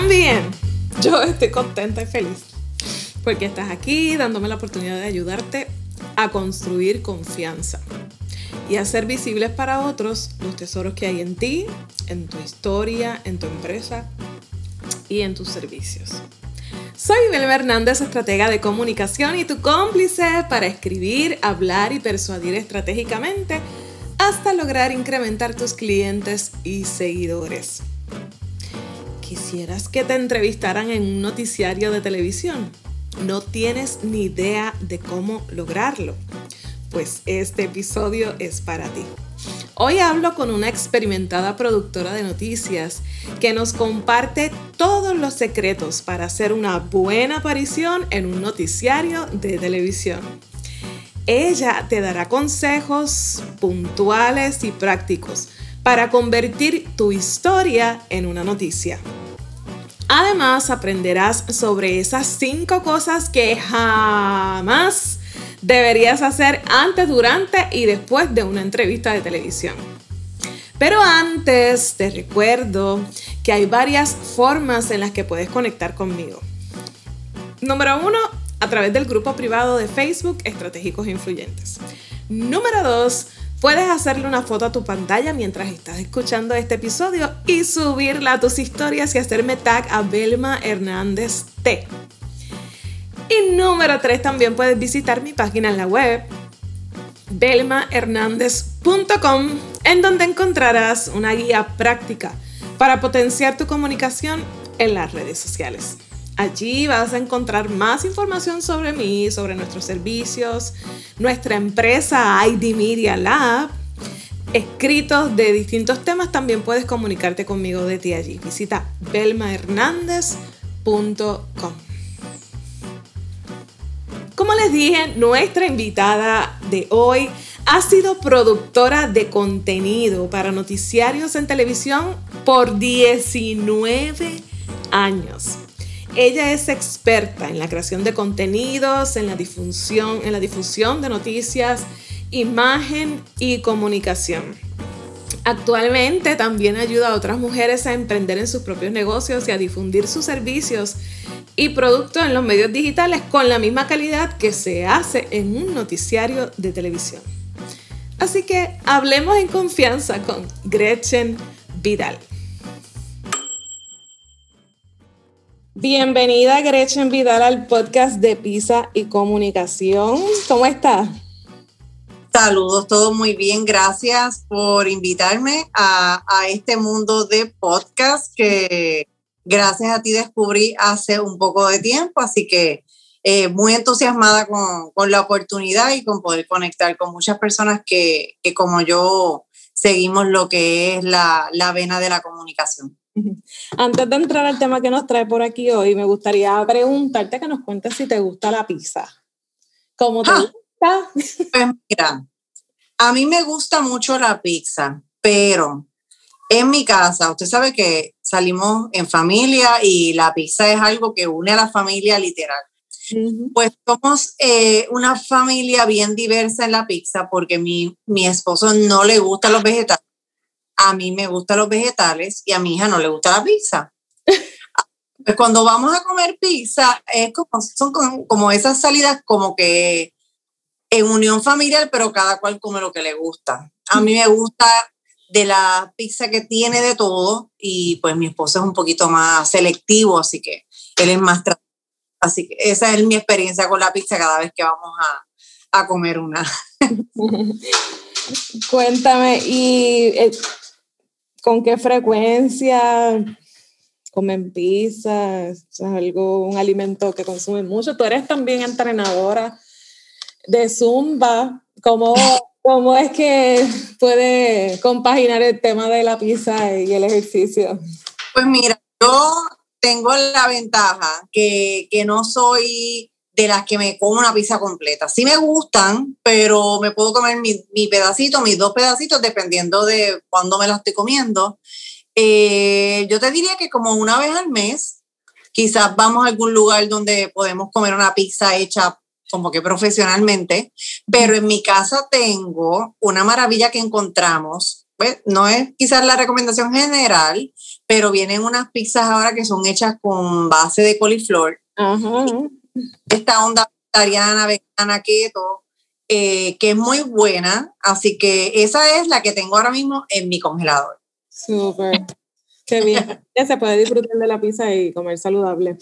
También yo estoy contenta y feliz porque estás aquí dándome la oportunidad de ayudarte a construir confianza y hacer visibles para otros los tesoros que hay en ti, en tu historia, en tu empresa y en tus servicios. Soy Belma Hernández, estratega de comunicación y tu cómplice para escribir, hablar y persuadir estratégicamente hasta lograr incrementar tus clientes y seguidores. ¿Quisieras que te entrevistaran en un noticiario de televisión? No tienes ni idea de cómo lograrlo. Pues este episodio es para ti. Hoy hablo con una experimentada productora de noticias que nos comparte todos los secretos para hacer una buena aparición en un noticiario de televisión. Ella te dará consejos puntuales y prácticos para convertir tu historia en una noticia. Además, aprenderás sobre esas cinco cosas que jamás deberías hacer antes, durante y después de una entrevista de televisión. Pero antes te recuerdo que hay varias formas en las que puedes conectar conmigo. Número uno, a través del grupo privado de Facebook Estratégicos Influyentes. Número dos, Puedes hacerle una foto a tu pantalla mientras estás escuchando este episodio y subirla a tus historias y hacerme tag a Belma Hernández T. Y número 3, también puedes visitar mi página en la web belmahernandez.com en donde encontrarás una guía práctica para potenciar tu comunicación en las redes sociales. Allí vas a encontrar más información sobre mí, sobre nuestros servicios, nuestra empresa ID Media Lab, escritos de distintos temas. También puedes comunicarte conmigo de ti allí. Visita belmahernandez.com. Como les dije, nuestra invitada de hoy ha sido productora de contenido para noticiarios en televisión por 19 años. Ella es experta en la creación de contenidos, en la difusión, en la difusión de noticias, imagen y comunicación. Actualmente también ayuda a otras mujeres a emprender en sus propios negocios y a difundir sus servicios y productos en los medios digitales con la misma calidad que se hace en un noticiario de televisión. Así que hablemos en confianza con Gretchen Vidal. Bienvenida Gretchen Vidal al podcast de Pisa y Comunicación. ¿Cómo estás? Saludos, todo muy bien. Gracias por invitarme a, este mundo de podcast que gracias a ti descubrí hace un poco de tiempo, así que eh, muy entusiasmada con, la oportunidad y con poder conectar con muchas personas que, como yo seguimos lo que es la, la vena de la comunicación. Antes de entrar al tema que nos trae por aquí hoy, me gustaría preguntarte que nos cuentes si te gusta la pizza. ¿Cómo te ah. gusta? Pues mira, a mí me gusta mucho la pizza, pero en mi casa, usted sabe que salimos en familia y la pizza es algo que une a la familia literal. Pues somos eh, una familia bien diversa en la pizza porque mi, mi esposo no le gustan los vegetales a mí me gustan los vegetales y a mi hija no le gusta la pizza. Pues cuando vamos a comer pizza, es como, son como, esas salidas como que en unión familiar, pero cada cual come lo que le gusta. A mí me gusta de la pizza que tiene de todo y pues mi esposo es un poquito más selectivo, así que él es más... Así que esa es mi experiencia con la pizza cada vez que vamos a, a comer una. Cuéntame, y eh, con qué frecuencia comen pizza, algo, un alimento que consumen mucho. Tú eres también entrenadora de Zumba. ¿Cómo, cómo es que puede compaginar el tema de la pizza y el ejercicio? Pues mira, yo tengo la ventaja que, que no soy de las que me como una pizza completa. Sí me gustan, pero me puedo comer mi, mi pedacito, mis dos pedacitos, dependiendo de cuándo me la estoy comiendo. Eh, yo te diría que como una vez al mes, quizás vamos a algún lugar donde podemos comer una pizza hecha como que profesionalmente, pero en mi casa tengo una maravilla que encontramos, pues no es quizás la recomendación general, pero vienen unas pizzas ahora que son hechas con base de coliflor. Esta onda vegetariana, vegana, keto, eh, que es muy buena. Así que esa es la que tengo ahora mismo en mi congelador. Súper. Qué bien. Ya se puede disfrutar de la pizza y comer saludable.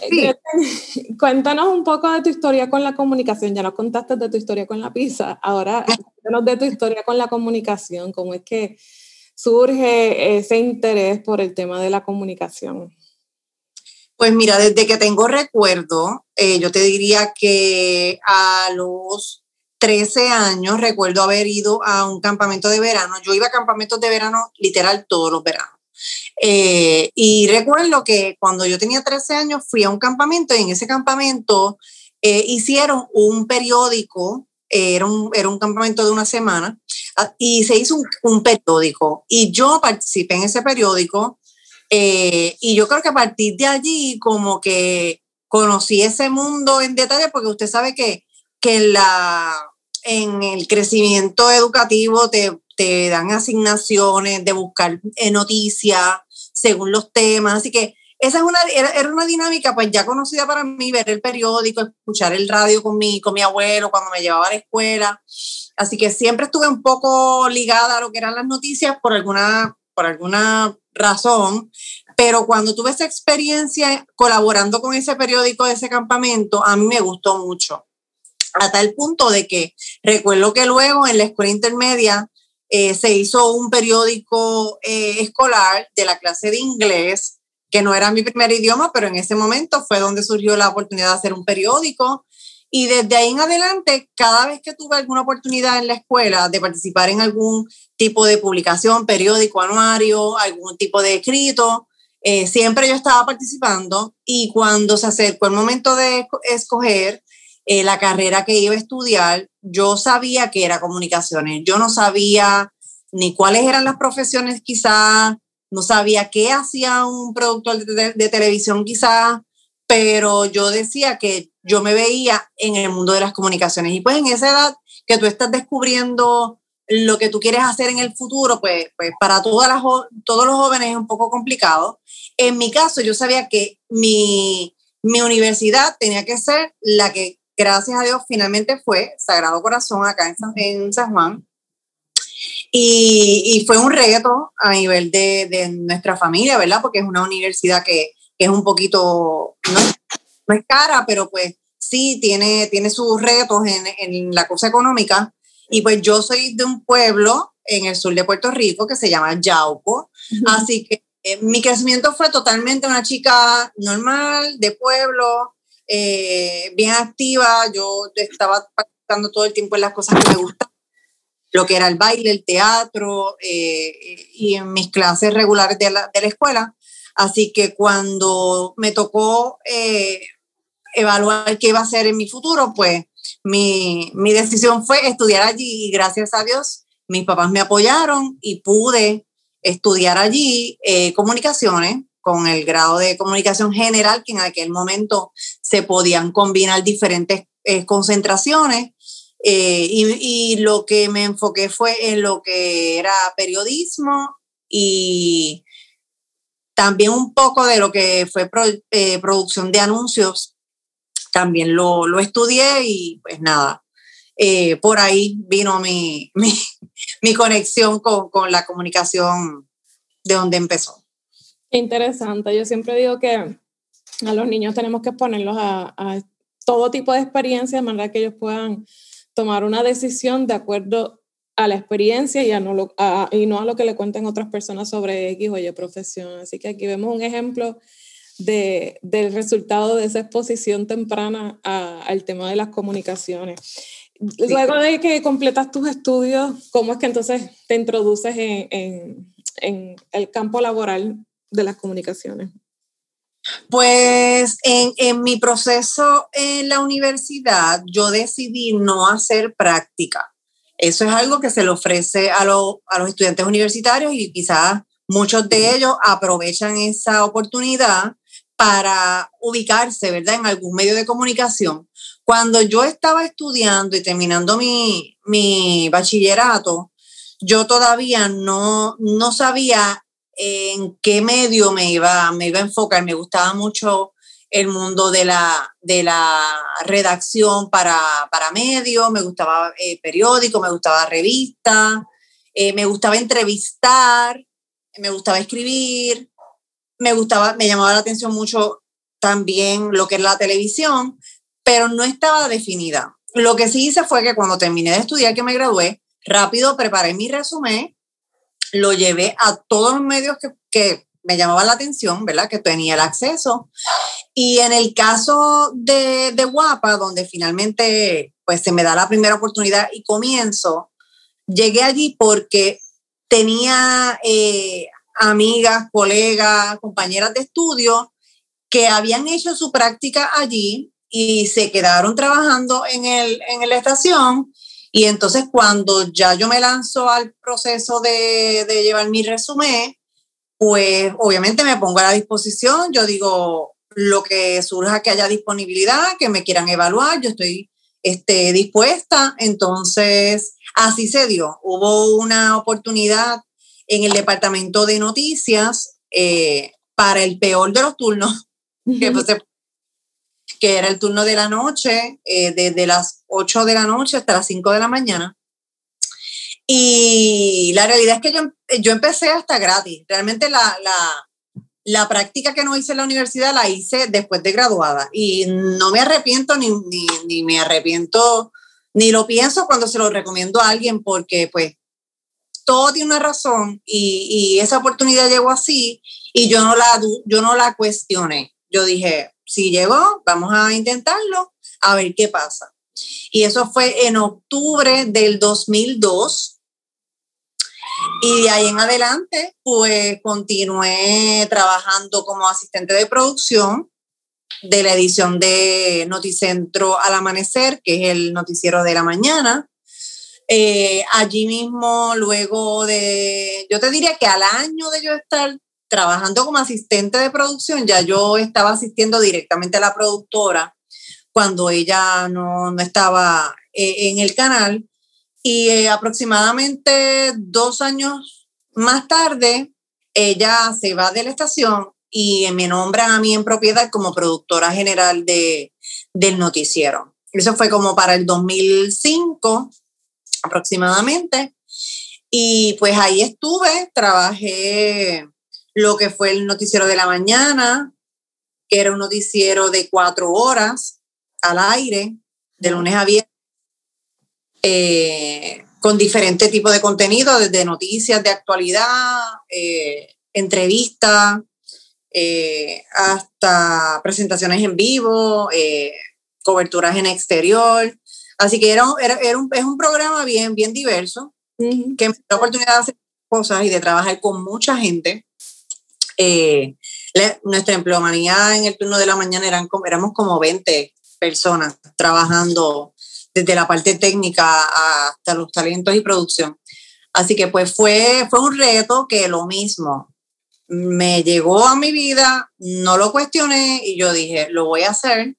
Eh, cuéntanos un poco de tu historia con la comunicación. Ya nos contaste de tu historia con la pizza. Ahora, cuéntanos de tu historia con la comunicación. ¿Cómo es que surge ese interés por el tema de la comunicación? Pues mira, desde que tengo recuerdo, eh, yo te diría que a los 13 años recuerdo haber ido a un campamento de verano. Yo iba a campamentos de verano literal todos los veranos. Eh, y recuerdo que cuando yo tenía 13 años fui a un campamento y en ese campamento eh, hicieron un periódico, era, un, era un campamento de una semana, ah, y se hizo un, periódico. Y yo participé en ese periódico eh, y yo creo que a partir de allí como que conocí ese mundo en detalle porque usted sabe que, que la, en el crecimiento educativo te, te dan asignaciones de buscar noticias según los temas. Así que esa es una, era, una dinámica pues ya conocida para mí, ver el periódico, escuchar el radio con mi, con mi abuelo cuando me llevaba a la escuela. Así que siempre estuve un poco ligada a lo que eran las noticias por alguna, por alguna razón, pero cuando tuve esa experiencia colaborando con ese periódico de ese campamento, a mí me gustó mucho. A tal punto de que recuerdo que luego en la escuela intermedia eh, se hizo un periódico eh, escolar de la clase de inglés, que no era mi primer idioma, pero en ese momento fue donde surgió la oportunidad de hacer un periódico. Y desde ahí en adelante, cada vez que tuve alguna oportunidad en la escuela de participar en algún tipo de publicación, periódico, anuario, algún tipo de escrito, eh, siempre yo estaba participando y cuando se acercó el momento de escoger eh, la carrera que iba a estudiar, yo sabía que era comunicaciones. Yo no sabía ni cuáles eran las profesiones quizás, no sabía qué hacía un productor de, televisión quizás, pero yo decía que yo me veía en el mundo de las comunicaciones. Y pues en esa edad que tú estás descubriendo lo que tú quieres hacer en el futuro, pues, pues para todas las, todos los jóvenes es un poco complicado. En mi caso, yo sabía que mi, mi universidad tenía que ser la que gracias a Dios, finalmente fue Sagrado Corazón acá en San, Juan. Y, fue un reto a nivel de, nuestra familia, ¿verdad? Porque es una universidad que, es un poquito, no, es cara, pero pues sí tiene, tiene sus retos en, la cosa económica. Y pues yo soy de un pueblo en el sur de Puerto Rico que se llama Yauco. Así que eh, mi crecimiento fue totalmente una chica normal, de pueblo, eh, bien activa, yo estaba participando todo el tiempo en las cosas que me gustan, lo que era el baile, el teatro eh, y en mis clases regulares de la, de la, escuela. Así que cuando me tocó eh, evaluar qué iba a hacer en mi futuro, pues mi, mi decisión fue estudiar allí y gracias a Dios mis papás me apoyaron y pude estudiar allí comunicaciones con el grado de comunicación general, que en aquel momento se podían combinar diferentes eh, concentraciones. Eh, y, lo que me enfoqué fue en lo que era periodismo y también un poco de lo que fue eh, producción de anuncios. También lo, lo estudié y pues nada, por ahí vino mi, mi, mi conexión con, con la comunicación de donde empezó. Interesante. Yo siempre digo que a los niños tenemos que ponerlos a, todo tipo de experiencia de manera que ellos puedan tomar una decisión de acuerdo a la experiencia y, no lo, y no a lo que le cuenten otras personas sobre X o Y profesión. Así que aquí vemos un ejemplo de, del resultado de esa exposición temprana al tema de las comunicaciones. Luego de que completas tus estudios, ¿cómo es que entonces te introduces en, en, en el campo laboral de las comunicaciones? Pues en, mi proceso en la universidad yo decidí no hacer práctica. Eso es algo que se le ofrece a, a los estudiantes universitarios y quizás muchos de ellos aprovechan esa oportunidad para ubicarse, ¿verdad?, en algún medio de comunicación. Cuando yo estaba estudiando y terminando mi, mi bachillerato, yo todavía no, no sabía en qué medio me iba, me iba a enfocar. Me gustaba mucho el mundo de la, de la redacción para, para medios, me gustaba eh, periódico, me gustaba revista, eh, me gustaba entrevistar, me gustaba escribir, me gustaba, me llamaba la atención mucho también lo que es la televisión, pero no estaba definida. Lo que sí hice fue que cuando terminé de estudiar, que me gradué, rápido preparé mi resumen, lo llevé a todos los medios que, que me llamaba la atención, ¿verdad? Que tenía el acceso. Y en el caso de, de Guapa, donde finalmente pues se me da la primera oportunidad y comienzo, llegué allí porque tenía eh, amigas, colegas, compañeras de estudio que habían hecho su práctica allí y se quedaron trabajando en, el, en la estación. Y entonces cuando ya yo me lanzo al proceso de, de llevar mi resumen, pues obviamente me pongo a la disposición, yo digo lo que surja que haya disponibilidad, que me quieran evaluar, yo estoy este, dispuesta. Entonces, así se dio. Hubo una oportunidad en el departamento de noticias eh, para el peor de los turnos, que, que, era el turno de la noche, eh, desde las 8 de la noche hasta las 5 de la mañana. Y la realidad es que yo, yo empecé hasta gratis. Realmente la, la, la, práctica que no hice en la universidad la hice después de graduada. Y no me arrepiento ni, ni, ni me arrepiento, ni lo pienso cuando se lo recomiendo a alguien porque pues todo tiene una razón y, y, esa oportunidad llegó así y yo no la, yo no la cuestioné. Yo dije, si llegó, vamos a intentarlo, a ver qué pasa. Y eso fue en octubre del 2002. Y de ahí en adelante, pues continué trabajando como asistente de producción de la edición de Noticentro al Amanecer, que es el noticiero de la mañana. Eh, allí mismo, luego de, yo te diría que al año de yo estar trabajando como asistente de producción, ya yo estaba asistiendo directamente a la productora cuando ella no, no estaba eh, en el canal y eh, aproximadamente dos años más tarde, ella se va de la estación y me nombran a mí en propiedad como productora general de, del noticiero. Eso fue como para el 2005 aproximadamente. Y pues ahí estuve, trabajé lo que fue el noticiero de la mañana, que era un noticiero de cuatro horas al aire, de lunes a viernes, eh, con diferentes tipos de contenido, desde noticias de actualidad, eh, entrevistas, eh, hasta presentaciones en vivo, coberturas en exterior. Así que era, era, un, es un programa bien, bien diverso, que me dio la oportunidad de hacer cosas y de trabajar con mucha gente. nuestra empleomanía en el turno de la mañana eran, éramos como 20 personas trabajando desde la parte técnica hasta los talentos y producción. Así que pues fue, fue un reto que lo mismo me llegó a mi vida, no lo cuestioné y yo dije, lo voy a hacer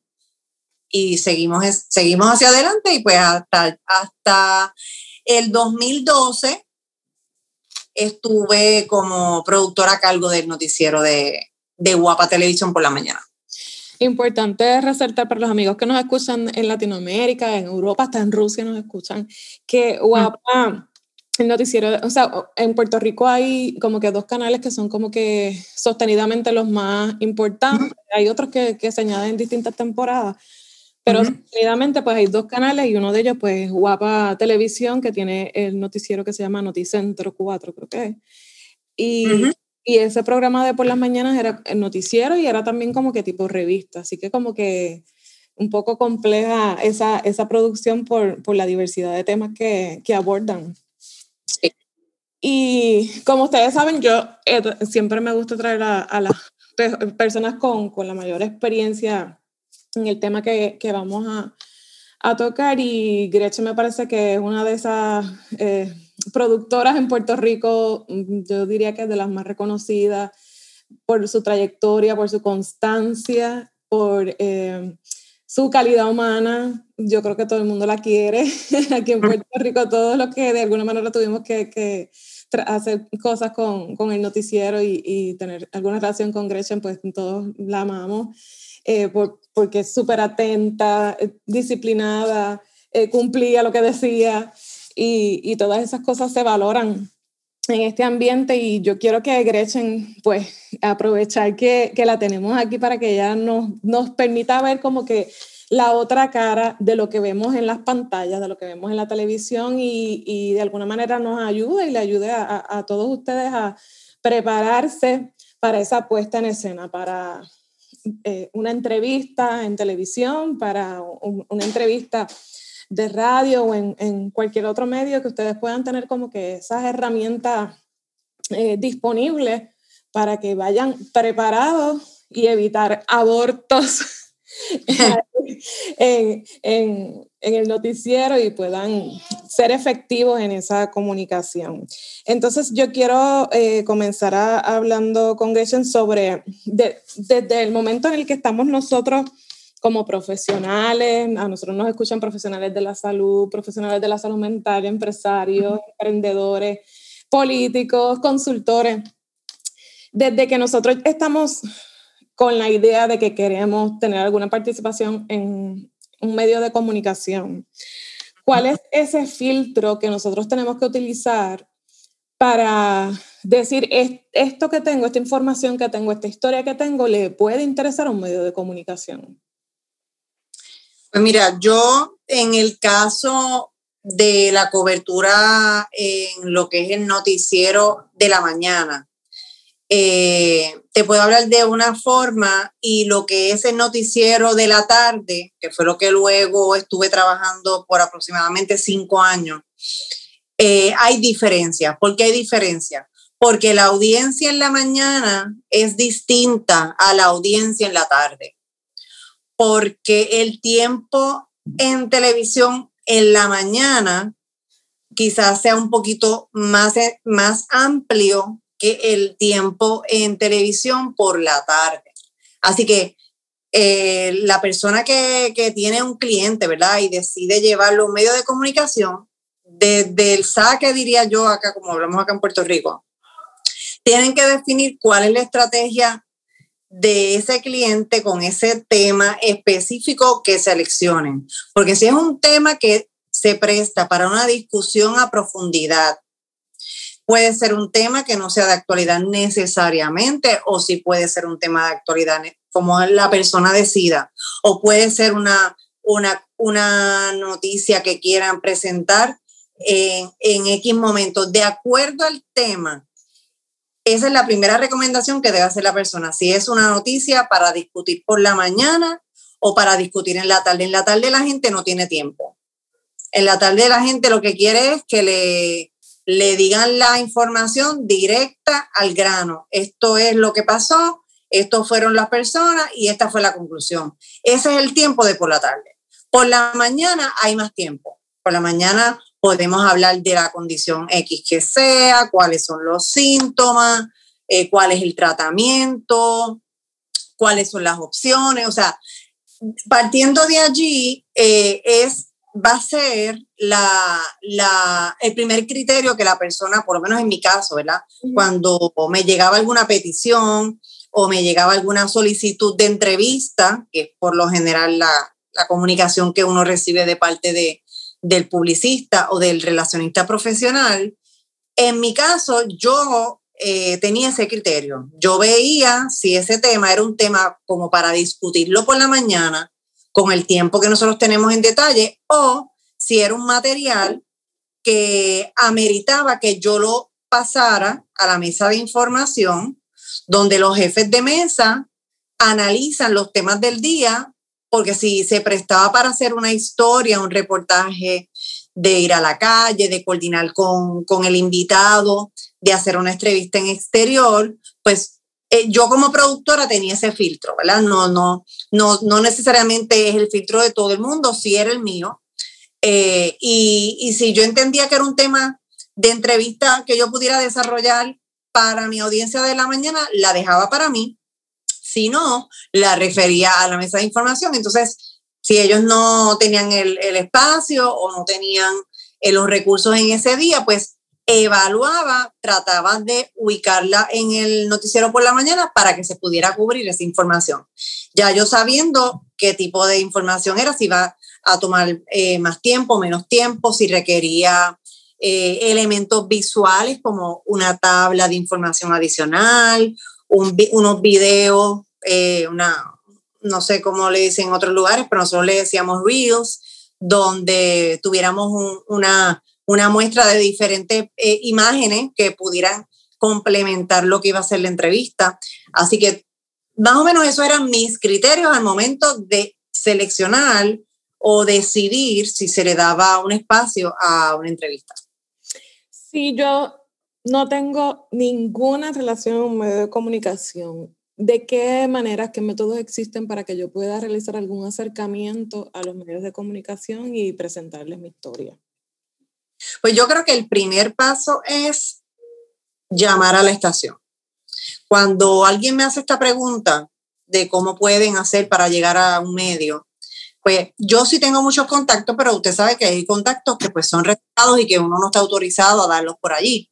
y seguimos, seguimos hacia adelante y pues hasta, hasta el 2012 estuve como productora a cargo del noticiero de, de Guapa Televisión por la mañana. Importante resaltar para los amigos que nos escuchan en Latinoamérica, en Europa, hasta en Rusia nos escuchan, que Guapa, el noticiero, o sea, en Puerto Rico hay como que dos canales que son como que sostenidamente los más importantes. Hay otros que, que se añaden en distintas temporadas, pero sostenidamente pues hay dos canales y uno de ellos pues Guapa Televisión, que tiene el noticiero que se llama Noticentro 4, creo que es. Y y ese programa de por las mañanas era el noticiero y era también como que tipo revista, así que como que un poco compleja esa, esa producción por, por la diversidad de temas que, que abordan. Sí. Y como ustedes saben, yo eh, siempre me gusta traer a, a las personas con, con, la mayor experiencia en el tema que, que vamos a, a, tocar y Gretchen me parece que es una de esas... Eh, productoras en Puerto Rico, mm, yo diría que es de las más reconocidas por su trayectoria, por su constancia, por eh, su calidad humana. Yo creo que todo el mundo la quiere. Aquí en Puerto Rico, todos los que de alguna manera tuvimos que, hacer cosas con, el noticiero y, y, tener alguna relación con Gretchen, pues todos la amamos, eh, por, porque es súper atenta, eh, disciplinada, eh, cumplía lo que decía y, todas esas cosas se valoran en este ambiente y yo quiero que Gretchen, pues, aprovechar que, que, la tenemos aquí para que ella nos, nos permita ver como que la otra cara de lo que vemos en las pantallas, de lo que vemos en la televisión y, y de alguna manera nos ayude y le ayude a, a, todos ustedes a prepararse para esa puesta en escena, para eh, una entrevista en televisión, para un, una entrevista de radio o en, en, cualquier otro medio que ustedes puedan tener como que esas herramientas eh, disponibles para que vayan preparados y evitar abortos en, en, en, el noticiero y puedan ser efectivos en esa comunicación. Entonces, yo quiero eh, comenzar hablando con Gretchen sobre, de, desde el momento en el que estamos nosotros como profesionales, a nosotros nos escuchan profesionales de la salud, profesionales de la salud mental, empresarios, emprendedores, políticos, consultores. Desde que nosotros estamos con la idea de que queremos tener alguna participación en un medio de comunicación. ¿Cuál es ese filtro que nosotros tenemos que utilizar para decir esto que tengo, esta información que tengo, esta historia que tengo, le puede interesar a un medio de comunicación? Pues mira, yo en el caso de la cobertura en lo que es el noticiero de la mañana, eh, te puedo hablar de una forma y lo que es el noticiero de la tarde, que fue lo que luego estuve trabajando por aproximadamente cinco años, eh, hay diferencias. ¿Por qué hay diferencias? Porque la audiencia en la mañana es distinta a la audiencia en la tarde. Porque el tiempo en televisión en la mañana quizás sea un poquito más, más amplio que el tiempo en televisión por la tarde. Así que eh, la persona que, que, tiene un cliente, ¿verdad? Y decide llevarlo a un medio de comunicación, desde el saque, diría yo, acá, como hablamos acá en Puerto Rico, tienen que definir cuál es la estrategia de ese cliente con ese tema específico que seleccionen. Porque si es un tema que se presta para una discusión a profundidad, Puede ser un tema que no sea de actualidad necesariamente, o si puede ser un tema de actualidad como la persona decida, o puede ser una, una, una noticia que quieran presentar en, en X momento, de acuerdo al tema. Esa es la primera recomendación que debe hacer la persona. Si es una noticia para discutir por la mañana o para discutir en la tarde. En la tarde la gente no tiene tiempo. En la tarde la gente lo que quiere es que le, le digan la información directa al grano. Esto es lo que pasó, estos fueron las personas y esta fue la conclusión. Ese es el tiempo de por la tarde. Por la mañana hay más tiempo. Por la mañana podemos hablar de la condición X que sea, cuáles son los síntomas, eh, cuál es el tratamiento, cuáles son las opciones. O sea, partiendo de allí eh, es va a ser la, la, el primer criterio que la persona, por lo menos en mi caso, ¿verdad? Cuando me llegaba alguna petición o me llegaba alguna solicitud de entrevista, que es por lo general la, la comunicación que uno recibe de parte de, del publicista o del relacionista profesional, en mi caso yo eh, tenía ese criterio. Yo veía si ese tema era un tema como para discutirlo por la mañana con el tiempo que nosotros tenemos en detalle o si era un material que ameritaba que yo lo pasara a la mesa de información, donde los jefes de mesa analizan los temas del día, porque si se prestaba para hacer una historia, un reportaje, de ir a la calle, de coordinar con, con el invitado, de hacer una entrevista en exterior, pues eh, yo como productora tenía ese filtro, ¿verdad? No, no, no, no necesariamente es el filtro de todo el mundo, sí era el mío. Eh, y, y si yo entendía que era un tema de entrevista que yo pudiera desarrollar para mi audiencia de la mañana, la dejaba para mí. Si no, la refería a la mesa de información. Entonces, si ellos no tenían el, espacio o no tenían eh, los recursos en ese día, pues evaluaba, trataba de ubicarla en el noticiero por la mañana para que se pudiera cubrir esa información. Ya yo sabiendo qué tipo de información era, si iba a tomar eh, más tiempo, menos tiempo, si requería eh, elementos visuales como una tabla de información adicional, unos videos, eh, una, no sé cómo le dicen en otros lugares, pero nosotros le decíamos reels, donde tuviéramos una una muestra de diferentes eh, imágenes que pudieran complementar lo que iba a ser la entrevista. Así que más o menos esos eran mis criterios al momento de seleccionar o decidir si se le daba un espacio a una entrevista. Si yo no tengo ninguna relación con un medio de comunicación, ¿de qué maneras, qué métodos existen para que yo pueda realizar algún acercamiento a los medios de comunicación y presentarles mi historia? Pues yo creo que el primer paso es llamar a la estación. Cuando alguien me hace esta pregunta de cómo pueden hacer para llegar a un medio, pues yo sí tengo muchos contactos, pero usted sabe que hay contactos que pues son respetados y que uno no está autorizado a darlos por allí.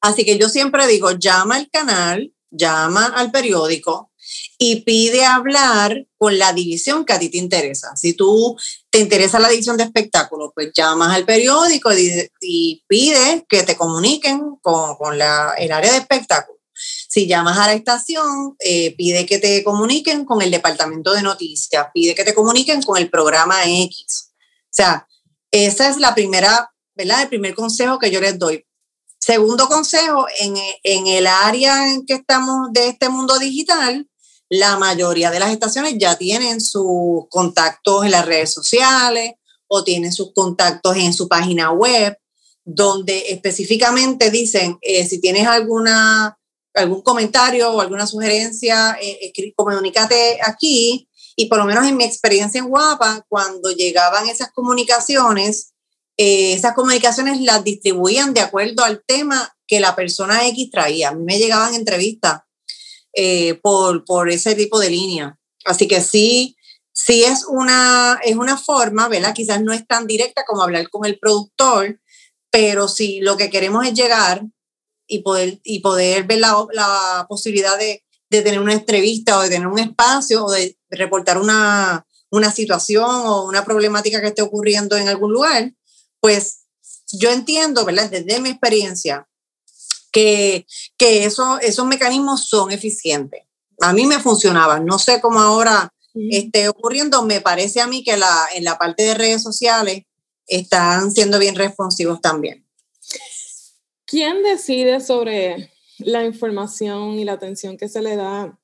Así que yo siempre digo, llama al canal, llama al periódico, y pide hablar con la división que a ti te interesa. Si tú te interesa la división de espectáculos, pues llamas al periódico y, y pides que te comuniquen con, con la, el área de espectáculos. Si llamas a la estación, eh, pide que te comuniquen con el departamento de noticias, pide que te comuniquen con el programa X. O sea, esa es la primera, ¿verdad? El primer consejo que yo les doy. Segundo consejo, en, en el área en que estamos de este mundo digital, la mayoría de las estaciones ya tienen sus contactos en las redes sociales o tienen sus contactos en su página web, donde específicamente dicen, eh, si tienes alguna, algún comentario o alguna sugerencia, eh, comunícate aquí. Y por lo menos en mi experiencia en Guapa, cuando llegaban esas comunicaciones, eh, esas comunicaciones las distribuían de acuerdo al tema que la persona X traía. A mí me llegaban entrevistas eh, por, por ese tipo de línea. Así que sí, sí es una, es una forma, ¿verdad? Quizás no es tan directa como hablar con el productor, pero sí lo que queremos es llegar y poder, y poder ver la, la posibilidad de, de, tener una entrevista o de tener un espacio o de reportar una, una situación o una problemática que esté ocurriendo en algún lugar, pues yo entiendo, ¿verdad? Desde mi experiencia, que, que eso, esos mecanismos son eficientes. A mí me funcionaban, no sé cómo ahora esté ocurriendo, me parece a mí que la, en la parte de redes sociales están siendo bien responsivos también. ¿Quién decide sobre la información y la atención que se le da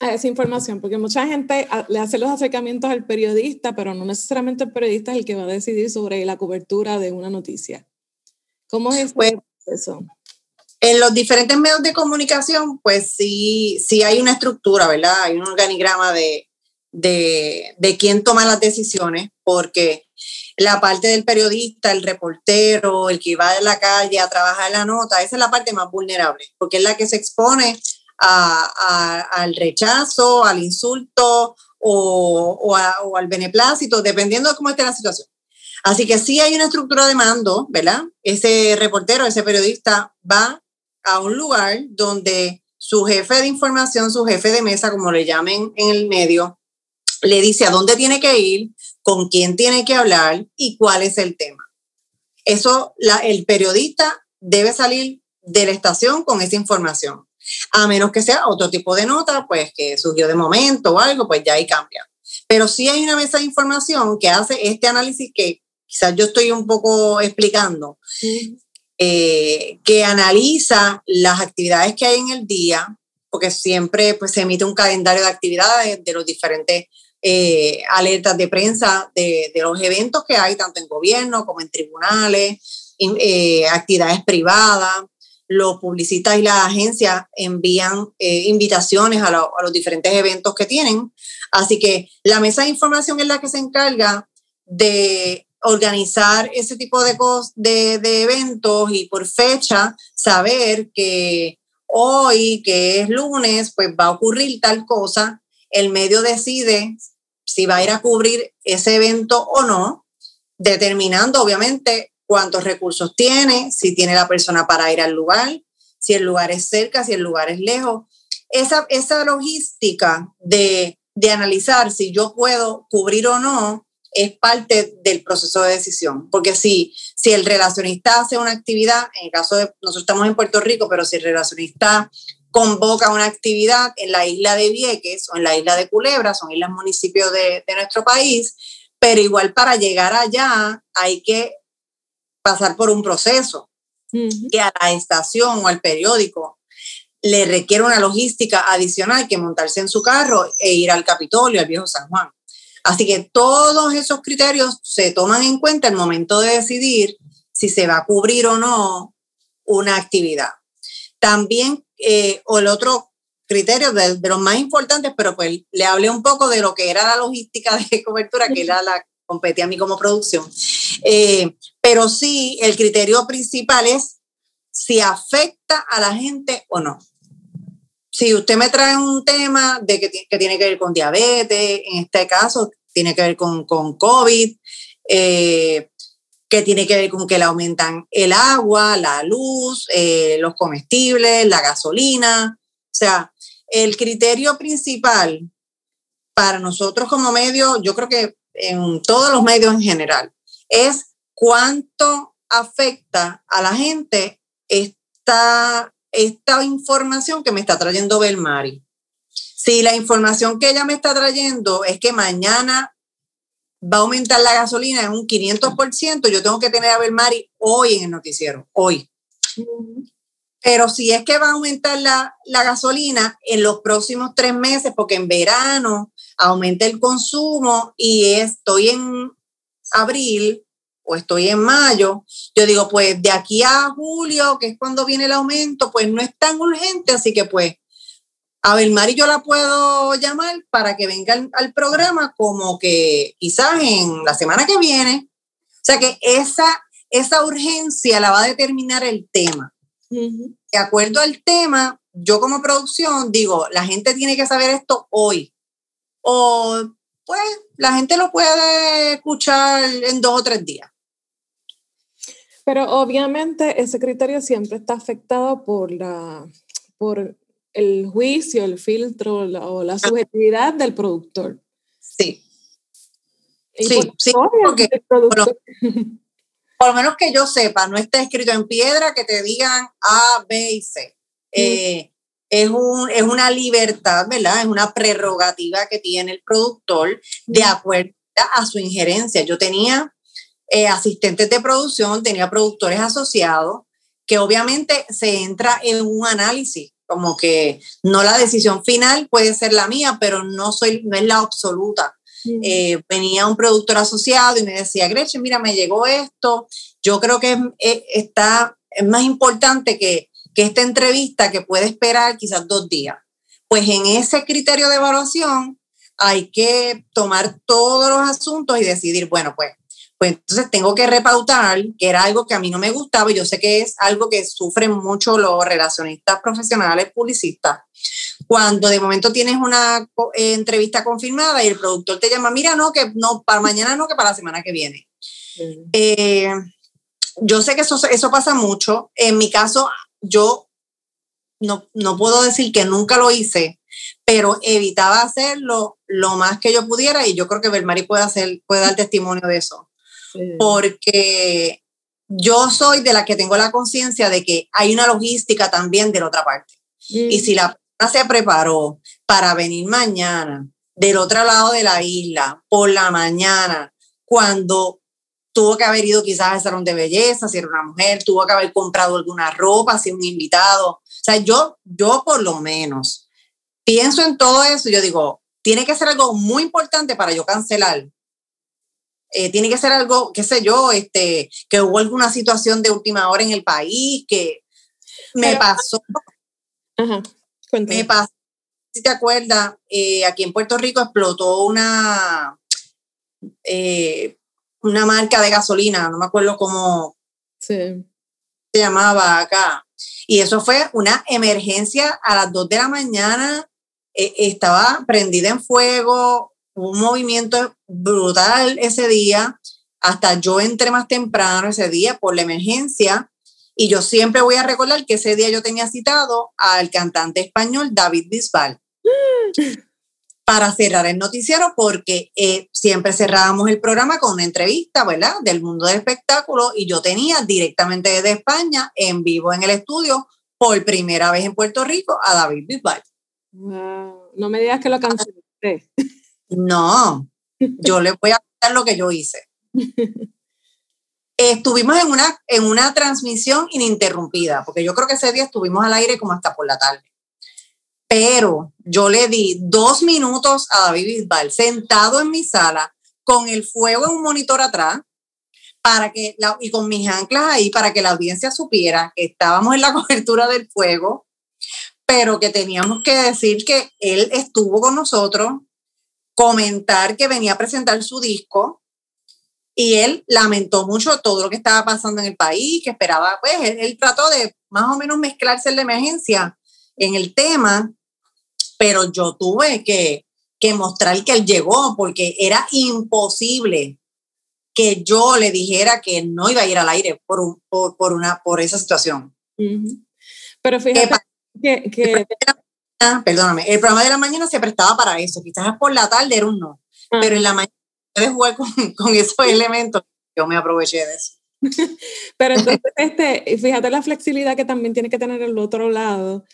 a esa información? Porque mucha gente le hace los acercamientos al periodista, pero no necesariamente el periodista es el que va a decidir sobre la cobertura de una noticia. ¿Cómo es pues, eso? En los diferentes medios de comunicación, pues sí, sí hay una estructura, ¿verdad? Hay un organigrama de, de, de quién toma las decisiones, porque la parte del periodista, el reportero, el que va de la calle a trabajar la nota, esa es la parte más vulnerable, porque es la que se expone al rechazo, al insulto o, al beneplácito, dependiendo de cómo esté la situación. Así que sí hay una estructura de mando, ¿verdad? Ese reportero, ese periodista va a un lugar donde su jefe de información, su jefe de mesa, como le llamen en el medio, le dice a dónde tiene que ir, con quién tiene que hablar y cuál es el tema. Eso, el periodista debe salir de la estación con esa información. A menos que sea otro tipo de nota, pues que surgió de momento o algo, pues ya ahí cambia. Pero sí hay una mesa de información que hace este análisis que quizás yo estoy un poco explicando, eh, que analiza las actividades que hay en el día, porque siempre pues, se emite un calendario de actividades de los diferentes eh, alertas de prensa de, de, los eventos que hay, tanto en gobierno como en tribunales, eh, actividades privadas. Los publicistas y las agencias envían invitaciones a, los diferentes eventos que tienen. Así que la mesa de información es la que se encarga de organizar ese tipo de, de eventos y por fecha saber que hoy, que es lunes, pues va a ocurrir tal cosa, el medio decide si va a ir a cubrir ese evento o no, determinando obviamente cuántos recursos tiene, si tiene la persona para ir al lugar, si el lugar es cerca, si el lugar es lejos. Esa, esa logística de, de analizar si yo puedo cubrir o no es parte del proceso de decisión. Porque si, si el relacionista hace una actividad, en el caso de nosotros estamos en Puerto Rico, pero si el relacionista convoca una actividad en la isla de Vieques o en la isla de Culebra, son islas municipios de, de nuestro país, pero igual para llegar allá hay que pasar por un proceso que a la estación o al periódico le requiere una logística adicional que montarse en su carro e ir al Capitolio, al viejo San Juan. Así que todos esos criterios se toman en cuenta el momento de decidir si se va a cubrir o no una actividad. También, eh, o el otro criterio de, los más importantes, pero pues le hablé un poco de lo que era la logística de cobertura, que era la competía a mí como producción. Eh, pero sí, el criterio principal es si afecta a la gente o no si usted me trae un tema de que, que, tiene que ver con diabetes, en este caso tiene que ver con, con COVID, eh, que tiene que ver con que le aumentan el agua, la luz, eh, los comestibles, la gasolina. O sea, el criterio principal para nosotros como medio, yo creo que en todos los medios en general, es cuánto afecta a la gente esta esta información que me está trayendo Belmari. Si la información que ella me está trayendo es que mañana va a aumentar la gasolina en un 500%, yo tengo que tener a Belmari hoy en el noticiero, hoy. Pero si es que va a aumentar la, la, gasolina en los próximos tres meses, porque en verano aumenta el consumo y estoy en abril, o estoy en mayo, yo digo, pues de aquí a julio, que es cuando viene el aumento, pues no es tan urgente, así que pues a Belmari yo la puedo llamar para que venga al, programa como que quizás en la semana que viene. O sea que esa, esa urgencia la va a determinar el tema. De acuerdo al tema, yo como producción digo, la gente tiene que saber esto hoy. O pues la gente lo puede escuchar en dos o tres días. Pero obviamente ese criterio siempre está afectado por, la, por el juicio, el filtro o la subjetividad del productor. Sí. sí, sí, porque por lo, por lo, menos que yo sepa, no está escrito en piedra que te digan A, B y C. Eh, es, un, es una libertad, ¿verdad? Es una prerrogativa que tiene el productor de acuerdo a su injerencia. Yo tenía eh, asistentes de producción, tenía productores asociados, que obviamente se entra en un análisis, como que no la decisión final puede ser la mía, pero no, soy, no es la absoluta. Eh, venía un productor asociado y me decía, Gretchen, mira, me llegó esto, yo creo que es, está, es más importante que, que esta entrevista que puede esperar quizás dos días. Pues en ese criterio de evaluación hay que tomar todos los asuntos y decidir, bueno, pues pues entonces tengo que repautar, que era algo que a mí no me gustaba y yo sé que es algo que sufren mucho los relacionistas profesionales publicistas. Cuando de momento tienes una eh, entrevista confirmada y el productor te llama, mira, no, que no, para mañana no, que para la semana que viene. Eh, yo sé que eso, eso pasa mucho. En mi caso, yo no, no puedo decir que nunca lo hice, pero evitaba hacerlo lo más que yo pudiera y yo creo que Belmari puede, hacer, puede dar testimonio de eso porque yo soy de la que tengo la conciencia de que hay una logística también de la otra parte. Y mm. si la persona se preparó para venir mañana del otro lado de la isla por la mañana, cuando tuvo que haber ido quizás al salón de belleza, si era una mujer, tuvo que haber comprado alguna ropa, si un invitado. O sea, yo, yo por lo menos pienso en todo eso y yo digo, tiene que ser algo muy importante para yo cancelar eh, tiene que ser algo, qué sé yo, este, que hubo alguna situación de última hora en el país, que me pasó. Ajá, me pasó, si te acuerdas, eh, aquí en Puerto Rico explotó una, eh, una marca de gasolina, no me acuerdo cómo se llamaba acá. Y eso fue una emergencia a las 2 de la mañana, estaba prendida en fuego, un movimiento brutal ese día hasta yo entré más temprano ese día por la emergencia y yo siempre voy a recordar que ese día yo tenía citado al cantante español David Bisbal para cerrar el noticiero porque eh, siempre cerrábamos el programa con una entrevista, ¿verdad? Del mundo del espectáculo y yo tenía directamente desde España en vivo en el estudio por primera vez en Puerto Rico a David Bisbal. No me digas que lo cancelaste. No, yo les voy a contar lo que yo hice. Estuvimos en una, en una transmisión ininterrumpida, porque yo creo que ese día estuvimos al aire como hasta por la tarde. Pero yo le di dos minutos a David Bisbal sentado en mi sala con el fuego en un monitor atrás para que y con mis anclas ahí para que la audiencia supiera que estábamos en la cobertura del fuego, pero que teníamos que decir que él estuvo con nosotros, comentar que venía a presentar su disco, y él lamentó mucho todo lo que estaba pasando en el país, que esperaba, pues él, trató de más o menos mezclarse en la emergencia en el tema, pero yo tuve que, que mostrar que él llegó porque era imposible que yo le dijera que no iba a ir al aire por, por, por una, por esa situación. Pero fíjate que... que, perdóname, el programa de la mañana se prestaba para eso, quizás por la tarde era un no, pero en la mañana puedes jugar con, con esos elementos, yo me aproveché de eso. Pero entonces, este, fíjate la flexibilidad que también tiene que tener el otro lado,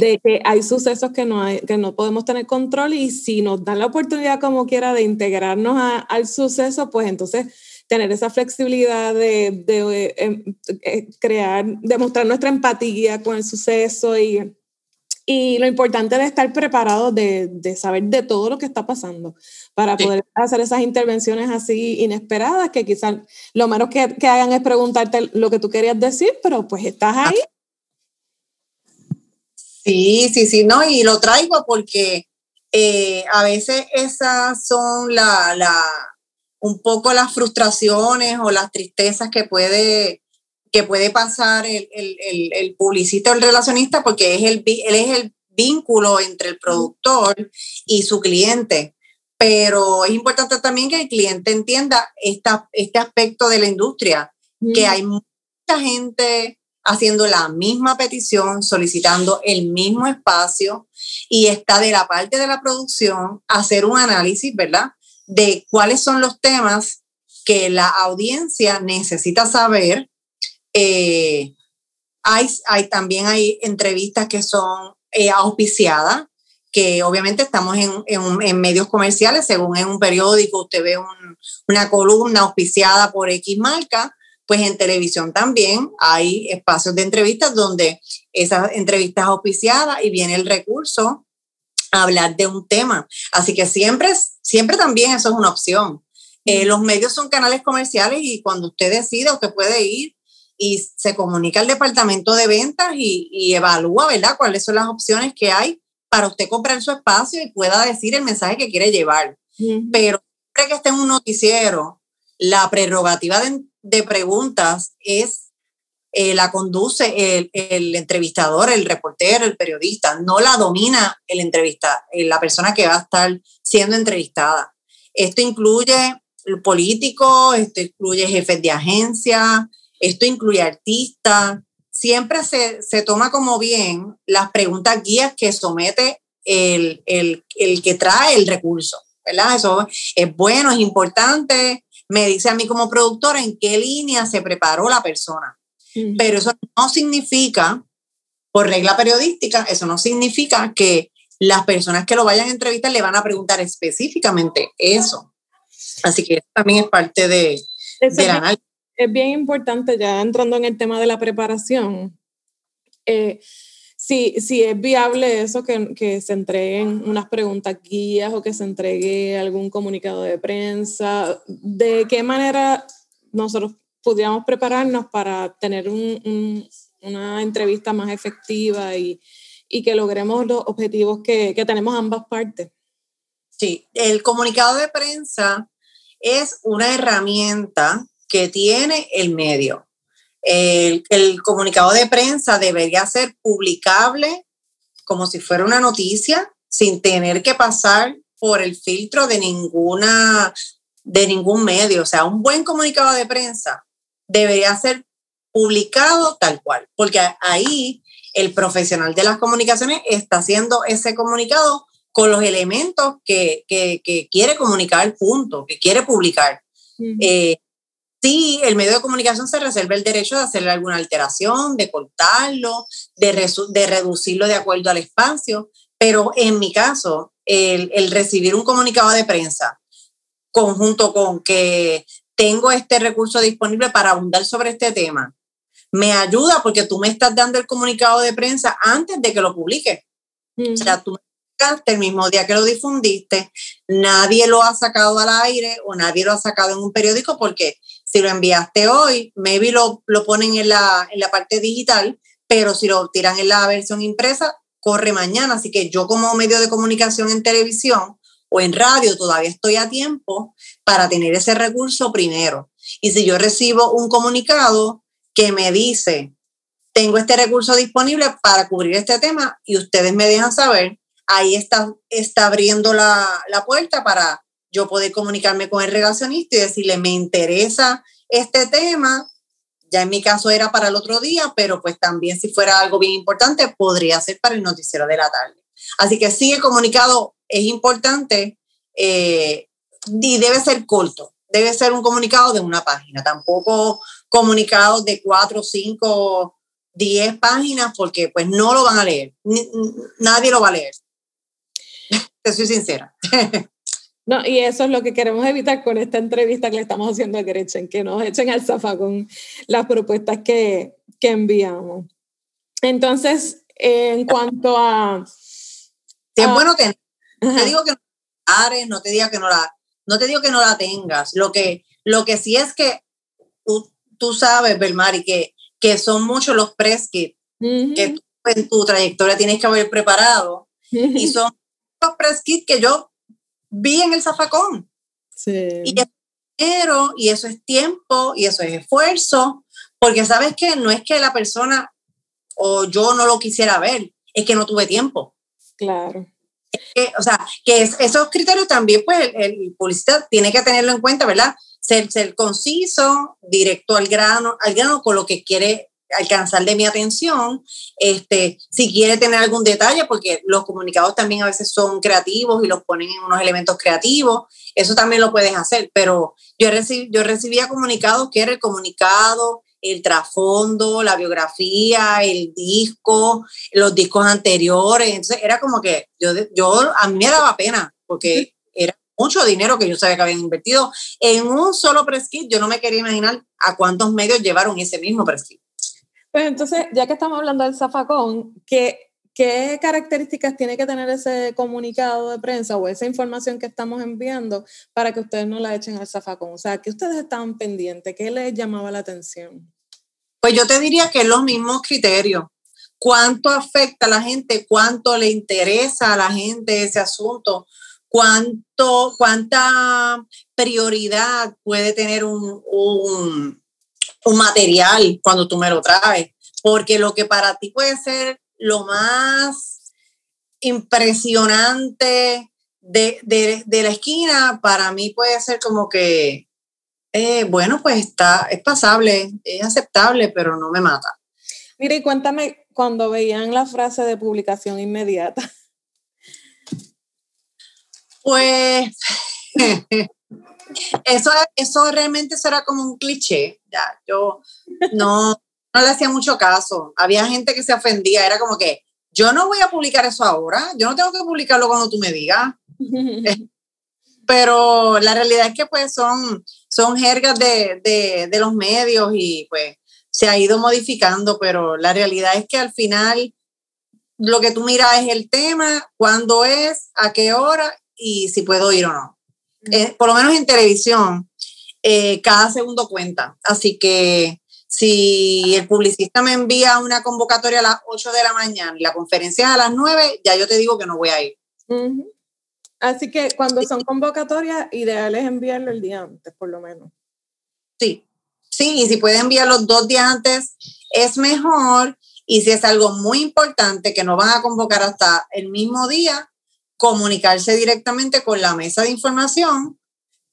de que hay sucesos que no, hay, que no podemos tener control y si nos dan la oportunidad como quiera de integrarnos al suceso, pues entonces tener esa flexibilidad de, de, em, eh, crear, demostrar nuestra empatía con el suceso y y lo importante de estar preparado, de, de, saber de todo lo que está pasando, para poder hacer esas intervenciones así inesperadas, que quizás lo menos que, que, hagan es preguntarte lo que tú querías decir, pero pues estás ahí. Sí, sí, sí, no, y lo traigo porque eh, a veces esas son la, la, un poco las frustraciones o las tristezas que puede que puede pasar el, el, el, publicista o el relacionista porque es el, él es el vínculo entre el productor y su cliente. Pero es importante también que el cliente entienda esta, este aspecto de la industria, que hay mucha gente haciendo la misma petición, solicitando el mismo espacio y está de la parte de la producción hacer un análisis, ¿verdad? De cuáles son los temas que la audiencia necesita saber eh, hay, también hay entrevistas que son eh, auspiciadas, que obviamente estamos en, en, medios comerciales, según en un periódico usted ve una columna auspiciada por X marca, pues en televisión también hay espacios de entrevistas donde esas entrevistas auspiciadas y viene el recurso a hablar de un tema. Así que siempre, siempre también eso es una opción. Eh, los medios son canales comerciales y cuando usted decida, usted puede ir y se comunica al departamento de ventas y, evalúa, ¿verdad?, cuáles son las opciones que hay para usted comprar su espacio y pueda decir el mensaje que quiere llevar. Pero siempre que esté en un noticiero, la prerrogativa de, preguntas es, eh, la conduce el, el, entrevistador, el reportero, el periodista, no la domina el entrevista, eh, la persona que va a estar siendo entrevistada. Esto incluye políticos, esto incluye jefes de agencia, esto incluye artistas. Siempre se, se toma como bien las preguntas guías que somete el, el, el, que trae el recurso, ¿verdad? Eso es bueno, es importante. Me dice a mí como productora en qué línea se preparó la persona. Pero eso no significa, por regla periodística, eso no significa que las personas que lo vayan a entrevistar le van a preguntar específicamente eso. Así que también es parte de, del análisis es bien importante, ya entrando en el tema de la preparación, eh, si, es viable eso, que, que, se entreguen unas preguntas guías o que se entregue algún comunicado de prensa, ¿de qué manera nosotros pudiéramos prepararnos para tener un, una entrevista más efectiva y, y, que logremos los objetivos que, que tenemos ambas partes? Sí, el comunicado de prensa es una herramienta que tiene el medio. El, comunicado de prensa debería ser publicable como si fuera una noticia, sin tener que pasar por el filtro de ninguna de ningún medio. O sea, un buen comunicado de prensa debería ser publicado tal cual, porque ahí el profesional de las comunicaciones está haciendo ese comunicado con los elementos que, quiere comunicar, punto, que quiere publicar. Eh, sí, el medio de comunicación se reserva el derecho de hacerle alguna alteración, de cortarlo, de, de reducirlo de acuerdo al espacio, pero en mi caso, el, el recibir un comunicado de prensa conjunto con que tengo este recurso disponible para abundar sobre este tema, me ayuda porque tú me estás dando el comunicado de prensa antes de que lo publique. O sea, tú el mismo día que lo difundiste, nadie lo ha sacado al aire o nadie lo ha sacado en un periódico porque si lo enviaste hoy, maybe lo, lo ponen en la, en la parte digital, pero si lo tiran en la versión impresa, corre mañana. Así que yo como medio de comunicación en televisión o en radio todavía estoy a tiempo para tener ese recurso primero. Y si yo recibo un comunicado que me dice, tengo este recurso disponible para cubrir este tema y ustedes me dejan saber, ahí está, está abriendo la, la puerta para yo poder comunicarme con el relacionista y decirle, me interesa este tema, ya en mi caso era para el otro día, pero pues también si fuera algo bien importante, podría ser para el noticiero de la tarde. Así que sí, el comunicado es importante eh, y debe ser corto, debe ser un comunicado de una página, tampoco comunicados de cuatro, cinco, diez páginas, porque pues no lo van a leer, nadie lo va a leer. Te soy sincera. No, y eso es lo que queremos evitar con esta entrevista que le estamos haciendo a Gretchen, que nos echen al zafá con las propuestas que, que enviamos. Entonces, en cuanto a... es bueno tener. te digo que no no te digo que no la, no te digo que no la tengas. Lo que, lo que sí es que tú sabes, Belmari, que, que son muchos los press kits que tú en tu trayectoria tienes que haber preparado. Y son los press kits que yo vi en el zafacón. Sí. Y es dinero, y eso es tiempo, y eso es esfuerzo, porque sabes que no es que la persona o yo no lo quisiera ver, es que no tuve tiempo. Claro. o sea, que esos criterios también, pues el, el, publicista tiene que tenerlo en cuenta, ¿verdad? ser, ser conciso, directo al grano, al grano con lo que quiere alcanzar de mi atención, este, si quiere tener algún detalle, porque los comunicados también a veces son creativos y los ponen en unos elementos creativos, eso también lo puedes hacer, pero yo, recib, yo recibía comunicados que era el comunicado, el trasfondo, la biografía, el disco, los discos anteriores, entonces era como que yo, yo a mí me daba pena, porque era mucho dinero que yo sabía que habían invertido en un solo press kit. Yo no me quería imaginar a cuántos medios llevaron ese mismo press kit. Pues entonces, ya que estamos hablando del zafacón, ¿qué, ¿qué características tiene que tener ese comunicado de prensa o esa información que estamos enviando para que ustedes no la echen al zafacón? O sea, ¿qué ustedes estaban pendientes? ¿Qué les llamaba la atención? Pues yo te diría que los mismos criterios. ¿Cuánto afecta a la gente? ¿Cuánto le interesa a la gente ese asunto? cuánto, cuánta prioridad puede tener un, un, material cuando tú me lo traes. Porque lo que para ti puede ser lo más impresionante de, la esquina, para mí puede ser como que, eh, bueno, pues está, es pasable, es aceptable, pero no me mata. Mire, cuéntame cuando veían la frase de publicación inmediata. Pues eso, eso realmente será como un cliché. Ya, yo no, no le hacía mucho caso. Había gente que se ofendía. Era como que yo no voy a publicar eso ahora. Yo no tengo que publicarlo cuando tú me digas. Pero la realidad es que pues son, son jergas de, de, de los medios y pues se ha ido modificando, pero la realidad es que al final lo que tú miras es el tema, cuándo es, a qué hora y si puedo ir o no. Eh, por lo menos en televisión, eh, cada segundo cuenta. Así que si el publicista me envía una convocatoria a las 8 de la mañana y la conferencia es a las 9, ya yo te digo que no voy a ir. Así que cuando son convocatorias, ideal es enviarlo el día antes, por lo menos. Sí, sí, y si puede enviarlo dos días antes, es mejor. Y si es algo muy importante que no van a convocar hasta el mismo día, comunicarse directamente con la mesa de información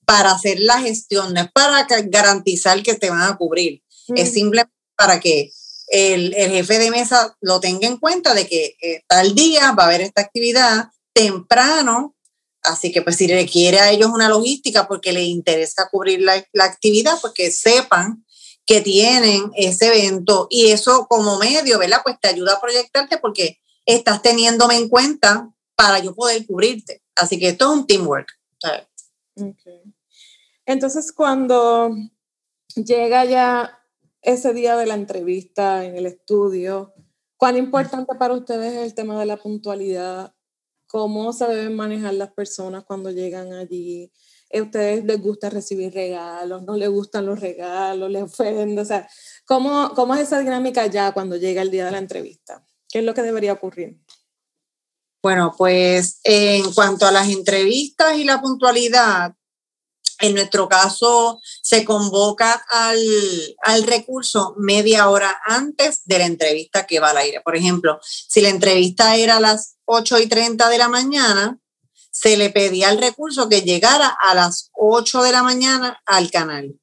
para hacer la gestión, no es para garantizar que te van a cubrir, es simplemente para que el, jefe de mesa lo tenga en cuenta de que eh, tal día va a haber esta actividad temprano, así que pues si requiere a ellos una logística porque les interesa cubrir la, la actividad, pues que sepan que tienen ese evento. Y eso como medio, ¿verdad? Pues te ayuda a proyectarte porque estás teniéndome en cuenta para yo poder cubrirte. Así que esto es un teamwork. Entonces, cuando llega ya ese día de la entrevista en el estudio, ¿cuán importante para ustedes es el tema de la puntualidad? ¿Cómo se deben manejar las personas cuando llegan allí? ¿A ustedes les gusta recibir regalos? ¿No les gustan los regalos? ¿Les ofenden? O sea, ¿cómo, ¿cómo es esa dinámica ya cuando llega el día de la entrevista? ¿Qué es lo que debería ocurrir? Bueno, pues en cuanto a las entrevistas y la puntualidad, en nuestro caso, se convoca al, recurso media hora antes de la entrevista que va al aire. Por ejemplo, si la entrevista era a las 8 y 30 de la mañana, se le pedía al recurso que llegara a las 8 de la mañana al canal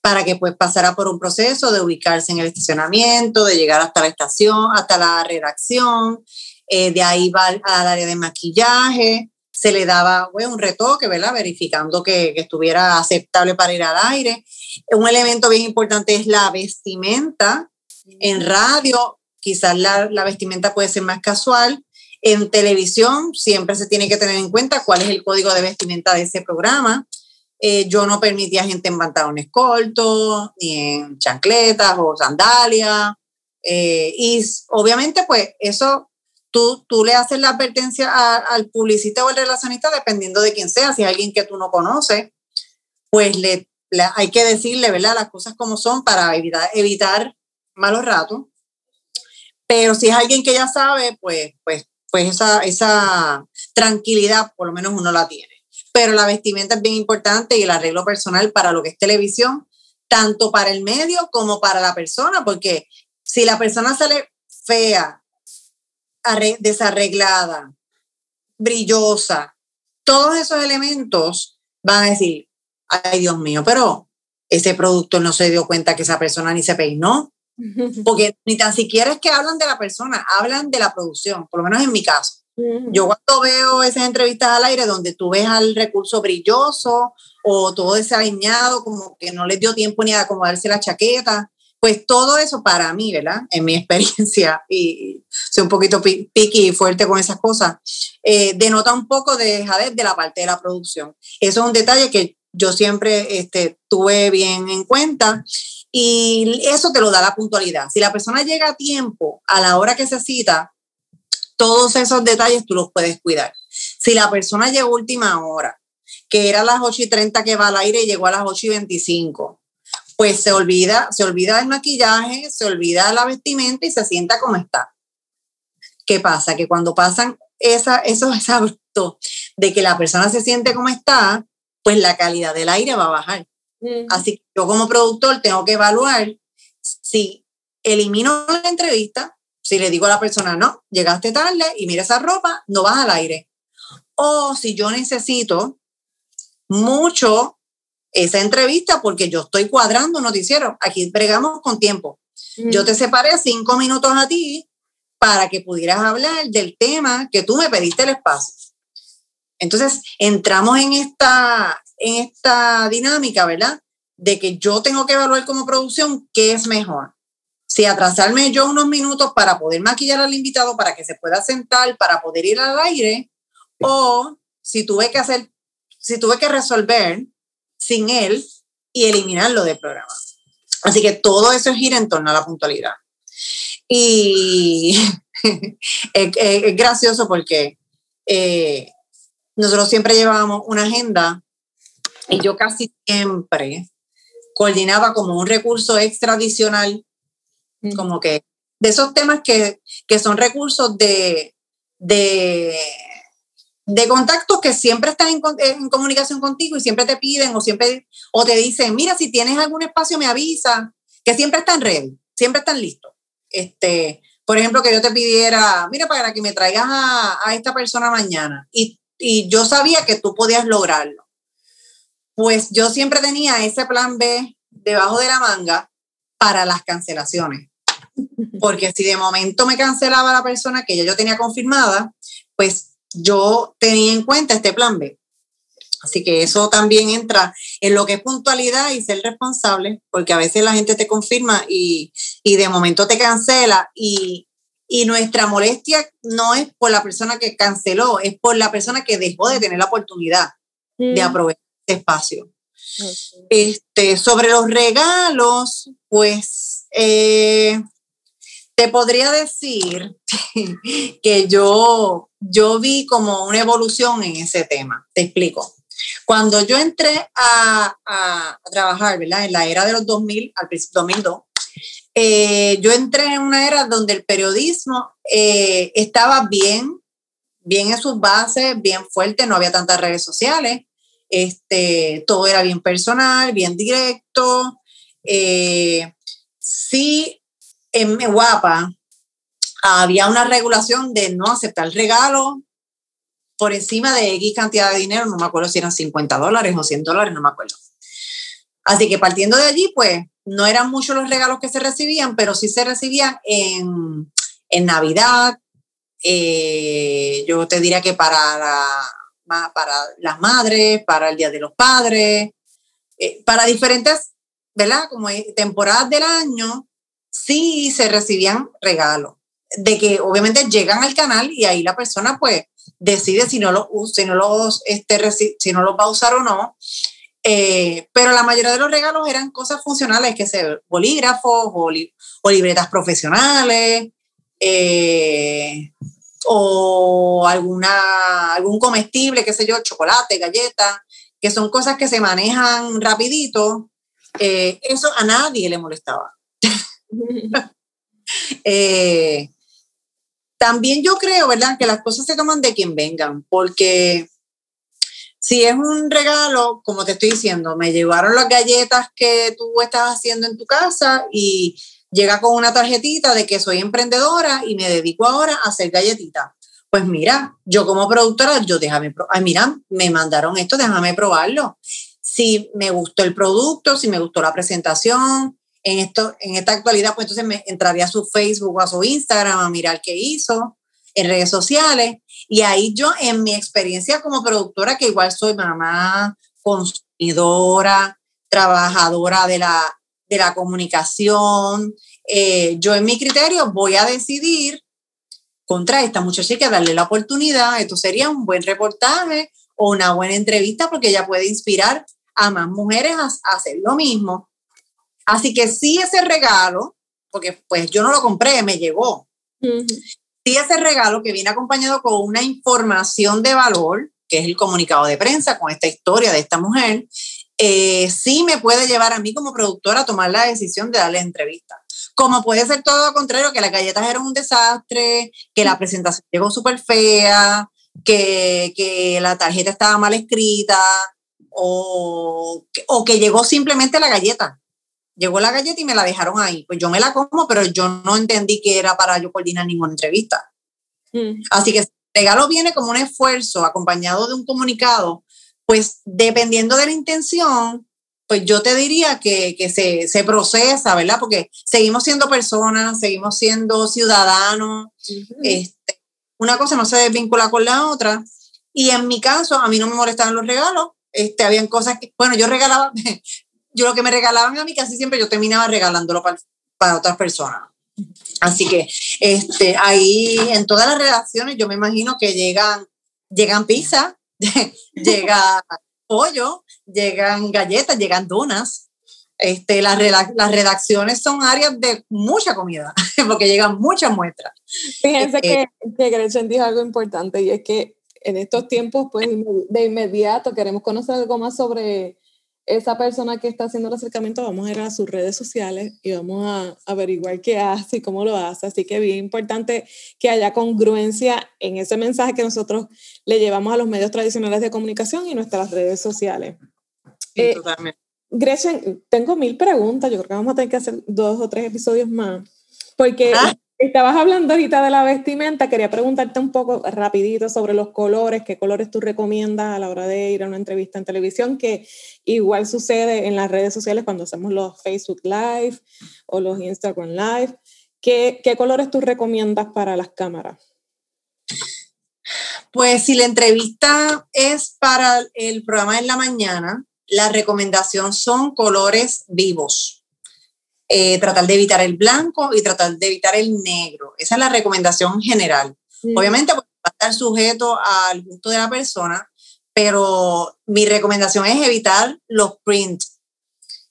para que pues pasara por un proceso de ubicarse en el estacionamiento, de llegar hasta la estación, hasta la redacción, eh, de ahí va al, área de maquillaje, se le daba un retoque, ¿verdad? Verificando que, que, estuviera aceptable para ir al aire. Un elemento bien importante es la vestimenta. En radio, quizás la, la vestimenta puede ser más casual. En televisión, siempre se tiene que tener en cuenta cuál es el código de vestimenta de ese programa. Eh, yo no permitía gente en pantalones cortos, ni en chancletas o sandalias. Eh, y obviamente, pues eso tú, tú le haces la advertencia al publicista o al relacionista dependiendo de quién sea. Si es alguien que tú no conoces, pues le, hay que decirle, ¿verdad? Las cosas como son para evitar, evitar malos ratos. Pero si es alguien que ya sabe, pues, pues, pues esa, esa tranquilidad por lo menos uno la tiene pero la vestimenta es bien importante y el arreglo personal para lo que es televisión, tanto para el medio como para la persona, porque si la persona sale fea, desarreglada, brillosa, todos esos elementos van a decir, ay Dios mío, pero ese producto no se dio cuenta que esa persona ni se peinó, porque ni tan siquiera es que hablan de la persona, hablan de la producción, por lo menos en mi caso. Yo cuando veo esas entrevistas al aire donde tú ves al recurso brilloso o todo desaliñado, como que no les dio tiempo ni a acomodarse la chaqueta, pues todo eso para mí, ¿verdad? En mi experiencia, y soy un poquito piqui y fuerte con esas cosas, eh, denota un poco de dejadez de la parte de la producción. Eso es un detalle que yo siempre este, tuve bien en cuenta y eso te lo da la puntualidad. Si la persona llega a tiempo, a la hora que se cita, todos esos detalles tú los puedes cuidar. Si la persona llegó última hora, que era a las 8 y 30 que va al aire y llegó a las 8 y 25, pues se olvida, se olvida el maquillaje, se olvida la vestimenta y se sienta como está. ¿Qué pasa? Que cuando pasan esa, esos abruptos de que la persona se siente como está, pues la calidad del aire va a bajar. Así que yo como productor tengo que evaluar si elimino la entrevista si le digo a la persona, no, llegaste tarde y mira esa ropa, no vas al aire. O si yo necesito mucho esa entrevista porque yo estoy cuadrando un noticiero, aquí bregamos con tiempo. Yo te separé cinco minutos a ti para que pudieras hablar del tema que tú me pediste el espacio. Entonces, entramos en esta, en esta dinámica, ¿verdad? De que yo tengo que evaluar como producción qué es mejor si atrasarme yo unos minutos para poder maquillar al invitado para que se pueda sentar, para poder ir al aire, o si tuve que hacer, si tuve que resolver sin él y eliminarlo del programa. Así que todo eso gira en torno a la puntualidad. Y es, gracioso porque eh, nosotros siempre llevábamos una agenda y yo casi siempre coordinaba como un recurso extra adicional como que de esos temas que, son recursos de, de, de contactos que siempre están en, comunicación contigo y siempre te piden o siempre o te dicen, mira, si tienes algún espacio me avisa, que siempre están ready, siempre están listos. Este, por ejemplo, que yo te pidiera, mira, para que me traigas a, esta persona mañana y, y yo sabía que tú podías lograrlo. pues yo siempre tenía ese plan B debajo de la manga para las cancelaciones. Porque si de momento me cancelaba la persona que ya yo tenía confirmada, pues yo tenía en cuenta este plan B. Así que eso también entra en lo que es puntualidad y ser responsable, porque a veces la gente te confirma y, de momento te cancela y, nuestra molestia no es por la persona que canceló, es por la persona que dejó de tener la oportunidad de aprovechar este espacio. Este, sobre los regalos, pues eh, te podría decir que yo, yo vi como una evolución en ese tema. Te explico. Cuando yo entré a, a, trabajar, ¿verdad? En la era de los 2000, al principio 2002, eh, yo entré en una era donde el periodismo eh, estaba bien, bien en sus bases, bien fuerte, no había tantas redes sociales, este, todo era bien personal, bien directo. Eh, sí, en Guapa había una regulación de no aceptar regalos, por encima de X cantidad de dinero, no me acuerdo si eran 50 dólares o 100 dólares, no me acuerdo. Así que partiendo de allí, pues no eran muchos los regalos que se recibían, pero sí se recibían en, en Navidad. Eh, yo te diría que para, la, para las madres, para el Día de los Padres, eh, para diferentes, ¿verdad? Como temporadas del año, sí se recibían regalos. De que obviamente llegan al canal y ahí la persona, pues, decide si no, lo, si no, los, este, si no los va a usar o no. Eh, pero la mayoría de los regalos eran cosas funcionales, que sea bolígrafos o, libretas profesionales eh, o alguna, algún comestible, qué sé yo, chocolate, galleta, que son cosas que se manejan rapidito. Eh, eso a nadie le molestaba. eh, también yo creo, ¿verdad?, que las cosas se toman de quien vengan, porque si es un regalo, como te estoy diciendo, me llevaron las galletas que tú estás haciendo en tu casa y llega con una tarjetita de que soy emprendedora y me dedico ahora a hacer galletitas. Pues mira, yo como productora, yo déjame, ay, mira, me mandaron esto, déjame probarlo. Si me gustó el producto, si me gustó la presentación, en, esto, en esta actualidad, pues entonces me entraría a su Facebook o a su Instagram a mirar qué hizo en redes sociales. Y ahí yo, en mi experiencia como productora, que igual soy mamá, consumidora, trabajadora de la, de la comunicación, eh, yo en mi criterio voy a decidir contra esta muchacha que darle la oportunidad. Esto sería un buen reportaje o una buena entrevista porque ella puede inspirar a más mujeres a hacer lo mismo. Así que sí ese regalo, porque pues yo no lo compré, me llegó. Sí ese regalo que viene acompañado con una información de valor, que es el comunicado de prensa con esta historia de esta mujer, eh, sí me puede llevar a mí como productora a tomar la decisión de darle entrevista. Como puede ser todo lo contrario, que las galletas eran un desastre, que la presentación llegó súper fea, que, que, la tarjeta estaba mal escrita, o, o que llegó simplemente la galleta llegó la galleta y me la dejaron ahí. Pues yo me la como, pero yo no entendí que era para yo coordinar ninguna entrevista. Mm. Así que el regalo viene como un esfuerzo acompañado de un comunicado, pues dependiendo de la intención, pues yo te diría que, que se, se, procesa, ¿verdad? Porque seguimos siendo personas, seguimos siendo ciudadanos. este, una cosa no se desvincula con la otra. Y en mi caso, a mí no me molestaban los regalos. Este, habían cosas que, bueno, yo regalaba, yo lo que me regalaban a mí casi siempre yo terminaba regalándolo para, para otras personas. Así que este, ahí en todas las relaciones yo me imagino que llegan, llegan pizza, llega pollo, llegan galletas, llegan donas. Este, las, las redacciones son áreas de mucha comida, porque llegan muchas muestras. Fíjense este, que, que Gretchen dijo algo importante y es que en estos tiempos, pues de inmediato queremos conocer algo más sobre esa persona que está haciendo el acercamiento, vamos a ir a sus redes sociales y vamos a averiguar qué hace y cómo lo hace. Así que bien importante que haya congruencia en ese mensaje que nosotros le llevamos a los medios tradicionales de comunicación y nuestras redes sociales. Sí, eh, totalmente. Gretchen, tengo mil preguntas, yo creo que vamos a tener que hacer dos o tres episodios más, porque ah. Estabas hablando ahorita de la vestimenta, quería preguntarte un poco rapidito sobre los colores, qué colores tú recomiendas a la hora de ir a una entrevista en televisión, que igual sucede en las redes sociales cuando hacemos los Facebook Live o los Instagram Live. ¿Qué, colores tú recomiendas para las cámaras? Pues si la entrevista es para el programa en la mañana, la recomendación son colores vivos eh, tratar de evitar el blanco y tratar de evitar el negro. Esa es la recomendación general. Obviamente pues, va a estar sujeto al gusto de la persona, pero mi recomendación es evitar los prints.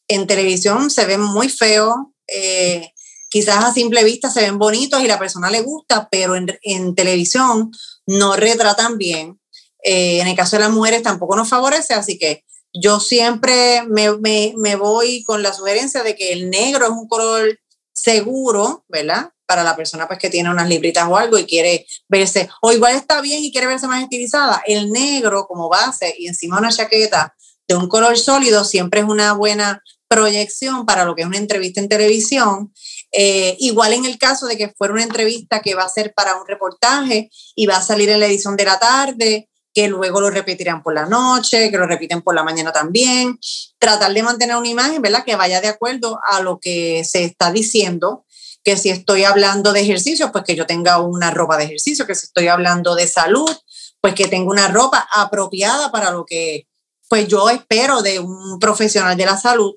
En televisión se ven muy feos, eh, quizás a simple vista se ven bonitos y la persona le gusta, pero en, en televisión no retratan bien. Eh, en el caso de las mujeres tampoco nos favorece, así que yo siempre me, voy con la sugerencia de que el negro es un color seguro, ¿verdad? Para la persona pues que tiene unas libritas o algo y quiere verse, o igual está bien y quiere verse más estilizada, el negro como base y encima una chaqueta de un color sólido siempre es una buena proyección para lo que es una entrevista en televisión. Eh, igual en el caso de que fuera una entrevista que va a ser para un reportaje y va a salir en la edición de la tarde, que luego lo repetirán por la noche, que lo repiten por la mañana también. Tratar de mantener una imagen, ¿verdad? Que vaya de acuerdo a lo que se está diciendo, que si estoy hablando de ejercicio, pues que yo tenga una ropa de ejercicio, que si estoy hablando de salud, pues que tenga una ropa apropiada para lo que pues yo espero de un profesional de la salud.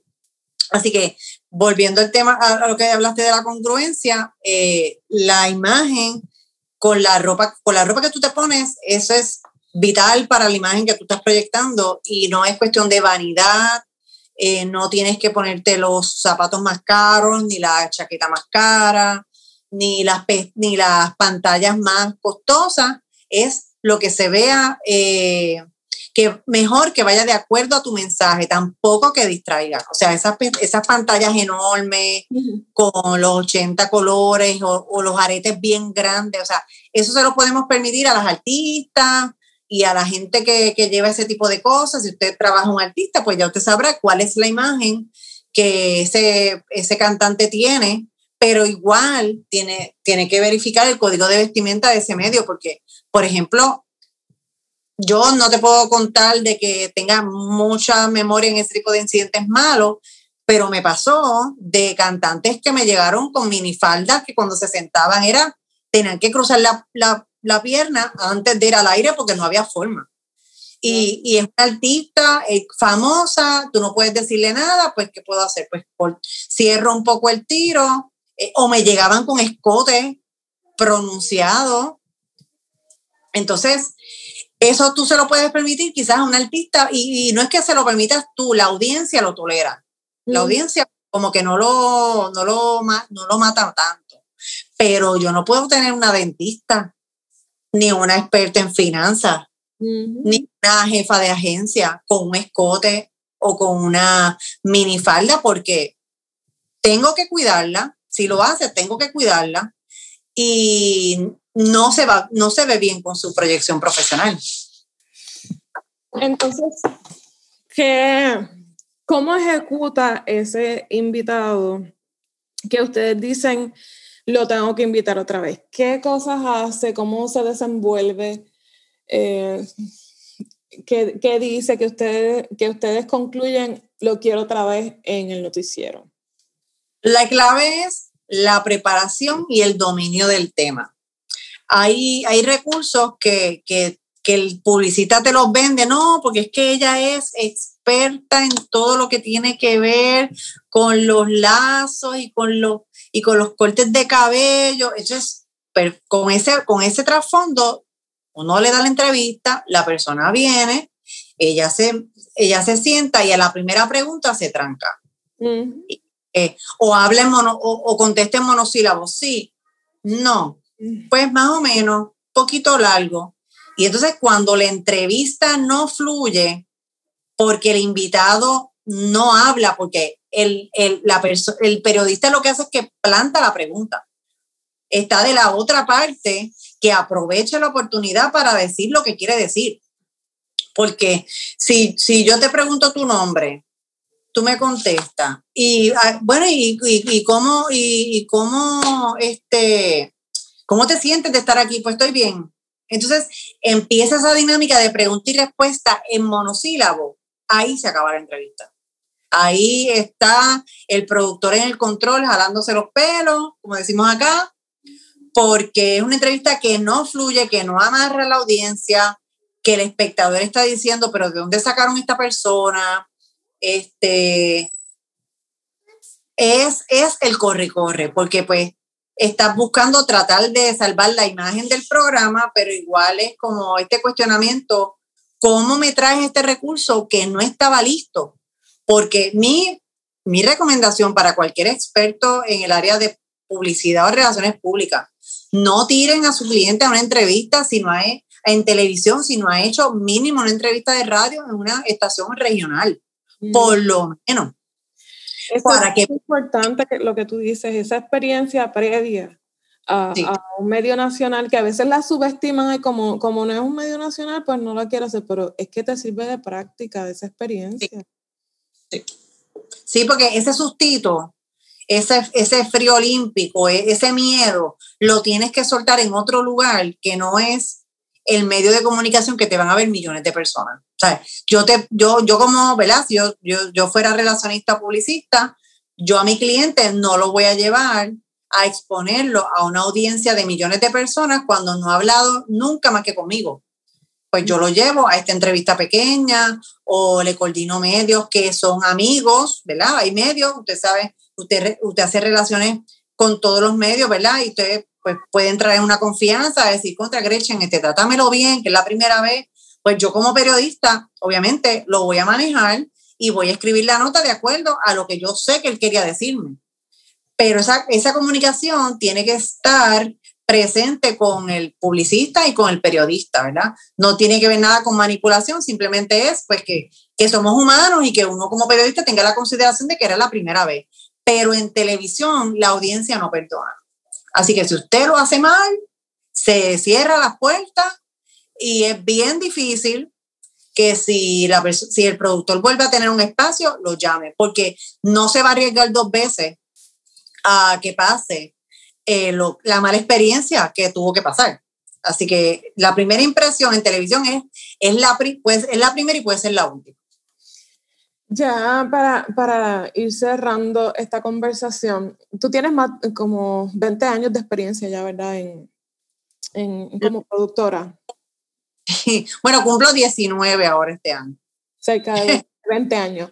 Así que volviendo al tema, a lo que hablaste de la congruencia, eh, la imagen con la ropa, con la ropa que tú te pones, eso es vital para la imagen que tú estás proyectando y no es cuestión de vanidad, eh, no tienes que ponerte los zapatos más caros, ni la chaqueta más cara, ni las, ni las pantallas más costosas, es lo que se vea eh, que mejor que vaya de acuerdo a tu mensaje, tampoco que distraiga. O sea, esas, esas pantallas enormes con los 80 colores o, o, los aretes bien grandes, o sea, eso se lo podemos permitir a las artistas, y a la gente que, lleva ese tipo de cosas, si usted trabaja un artista, pues ya usted sabrá cuál es la imagen que ese, ese cantante tiene, pero igual tiene, tiene que verificar el código de vestimenta de ese medio, porque, por ejemplo, yo no te puedo contar de que tenga mucha memoria en ese tipo de incidentes malos, pero me pasó de cantantes que me llegaron con minifaldas que cuando se sentaban era, tenían que cruzar la, la, la pierna antes de ir al aire porque no había forma. Y, y, es una artista famosa, tú no puedes decirle nada, pues ¿qué puedo hacer? Pues cierro un poco el tiro, eh, o me llegaban con escote pronunciado. Entonces, eso tú se lo puedes permitir quizás a un artista, y, no es que se lo permitas tú, la audiencia lo tolera. La audiencia como que no lo, no lo, no lo mata tanto. Pero yo no puedo tener una dentista ni una experta en finanzas, ni una jefa de agencia con un escote o con una minifalda, porque tengo que cuidarla. Si lo hace, tengo que cuidarla. Y no se, va, no se ve bien con su proyección profesional. Entonces, ¿qué, ¿cómo ejecuta ese invitado que ustedes dicen? Lo tengo que invitar otra vez. ¿Qué cosas hace? ¿Cómo se desenvuelve? Eh, ¿qué, dice que ustedes, que ustedes concluyen? Lo quiero otra vez en el noticiero. La clave es la preparación y el dominio del tema. Hay, hay recursos que, que, que el publicista te los vende, no, porque es que ella es experta en todo lo que tiene que ver con los lazos y con los y con los cortes de cabello. Eso es, con ese, con ese trasfondo, uno le da la entrevista, la persona viene, ella se, ella se sienta y a la primera pregunta se tranca. Eh, o habla en mono, o, o contesta en monosílabos, sí, no, pues más o menos, poquito largo. Y entonces cuando la entrevista no fluye, porque el invitado no habla, porque el, el, la el periodista lo que hace es que planta la pregunta. Está de la otra parte que aprovecha la oportunidad para decir lo que quiere decir. Porque si, si yo te pregunto tu nombre, tú me contestas. Y ah, bueno, y, y, cómo, y, y, cómo, este, ¿cómo te sientes de estar aquí? Pues estoy bien. Entonces empieza esa dinámica de pregunta y respuesta en monosílabo. Ahí se acaba la entrevista. Ahí está el productor en el control jalándose los pelos, como decimos acá, porque es una entrevista que no fluye, que no amarra a la audiencia, que el espectador está diciendo, pero ¿de dónde sacaron esta persona? Este, es, es el corre-corre, porque pues estás buscando tratar de salvar la imagen del programa, pero igual es como este cuestionamiento, ¿cómo me traes este recurso que no estaba listo? Porque mi, mi recomendación para cualquier experto en el área de publicidad o relaciones públicas, no tiren a su cliente a una entrevista si no hay en televisión, si no ha hecho mínimo una entrevista de radio en una estación regional, mm. por lo menos es importante que lo que tú dices, esa experiencia previa a, un medio nacional que a veces la subestiman y como, como no es un medio nacional, pues no la quiero hacer, pero es que te sirve de práctica, de esa experiencia. Sí, sí. porque ese sustito, ese, ese frío olímpico, e, ese miedo, lo tienes que soltar en otro lugar que no es el medio de comunicación que te van a ver millones de personas. O sea, yo, te, yo, yo como, ¿verdad? Yo, yo, yo fuera relacionista publicista, yo a mi cliente no lo voy a llevar a exponerlo a una audiencia de millones de personas cuando no ha hablado nunca más que conmigo. Pues yo lo llevo a esta entrevista pequeña o le coordino medios que son amigos, ¿verdad? Hay medios, usted sabe, usted, usted hace relaciones con todos los medios, ¿verdad? Y usted pues puede entrar en una confianza, decir contra Gretchen, este, trátamelo bien, que es la primera vez, pues yo como periodista, obviamente, lo voy a manejar y voy a escribir la nota de acuerdo a lo que yo sé que él quería decirme. Pero esa, esa comunicación tiene que estar presente con el publicista y con el periodista, ¿verdad? No tiene que ver nada con manipulación, simplemente es pues que, que somos humanos y que uno como periodista tenga la consideración de que era la primera vez. Pero en televisión la audiencia no perdona. Así que si usted lo hace mal, se cierra las puertas y es bien difícil que si, la, si el productor vuelve a tener un espacio, lo llame, porque no se va a arriesgar dos veces a que pase eh, la mala experiencia que tuvo que pasar. Así que la primera impresión en televisión es, es, la, pues, es la primera y puede ser la última. Ya para, para, ir cerrando esta conversación, tú tienes más como 20 años de experiencia ya, ¿verdad? En, en, como productora. Bueno, cumplo 19 ahora este año. Cerca de 20 años.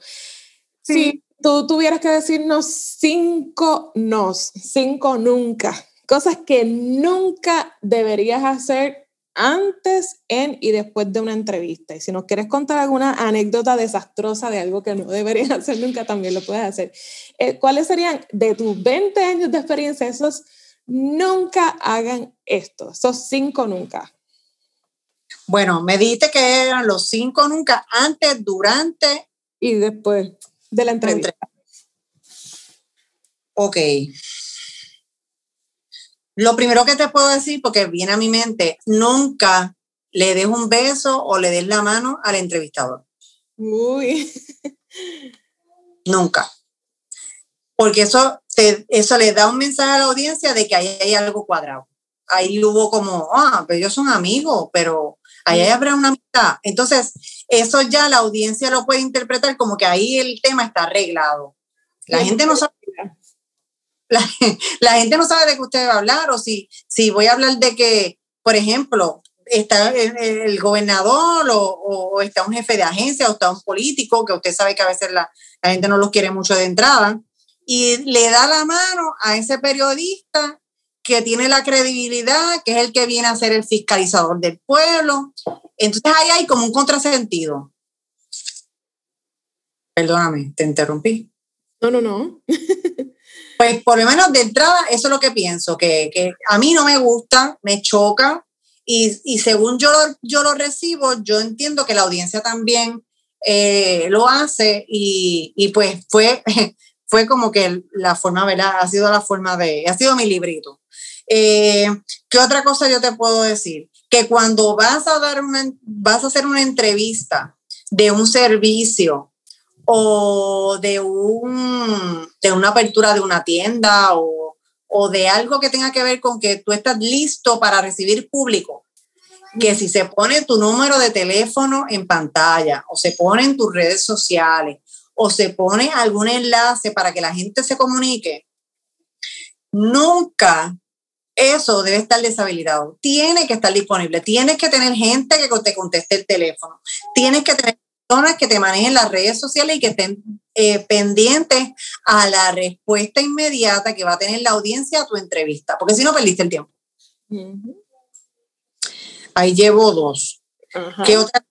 Si tú tuvieras que decirnos cinco nos, cinco nunca, cosas que nunca deberías hacer antes, en y después de una entrevista. Y si nos quieres contar alguna anécdota desastrosa de algo que no deberías hacer nunca, también lo puedes hacer. Eh, ¿Cuáles serían de tus 20 años de experiencia esos nunca hagan esto, esos cinco nunca? Bueno, me dijiste que eran los cinco nunca, antes, durante y después de la entrevista. Ok. Lo primero que te puedo decir, porque viene a mi mente, nunca le des un beso o le des la mano al entrevistador. Uy. Nunca. Porque eso, eso le da un mensaje a la audiencia de que ahí hay algo cuadrado. Ahí hubo como, ah, pero ellos son amigos, pero ahí habrá una amistad. Entonces, eso ya la audiencia lo puede interpretar como que ahí el tema está arreglado. La gente no sabe la, gente no sabe de qué usted va a hablar o si, si voy a hablar de que, por ejemplo, está el, gobernador o, está un jefe de agencia o está un político, que usted sabe que a veces la, la gente no los quiere mucho de entrada, y le da la mano a ese periodista que tiene la credibilidad, que es el que viene a ser el fiscalizador del pueblo. Entonces ahí hay como un contrasentido. Perdóname, te interrumpí. No, no, no. Pues por lo menos de entrada, eso es lo que pienso, que, que a mí no me gusta, me choca y, y, según yo, yo lo recibo, yo entiendo que la audiencia también eh, lo hace y, y, pues fue, fue como que la forma, ¿verdad? Ha sido la forma de, ha sido mi librito. Eh, ¿Qué otra cosa yo te puedo decir? Que cuando vas a dar una, vas a hacer una entrevista de un servicio o de, un, de una apertura de una tienda o, o de algo que tenga que ver con que tú estás listo para recibir público, que si se pone tu número de teléfono en pantalla o se pone en tus redes sociales o se pone algún enlace para que la gente se comunique, nunca eso debe estar deshabilitado. Tiene que estar disponible. Tienes que tener gente que te conteste el teléfono. Tienes que tener personas que te manejen las redes sociales y que estén eh, pendientes a la respuesta inmediata que va a tener la audiencia a tu entrevista, porque si no perdiste el tiempo. Ahí llevo dos. ¿Qué otra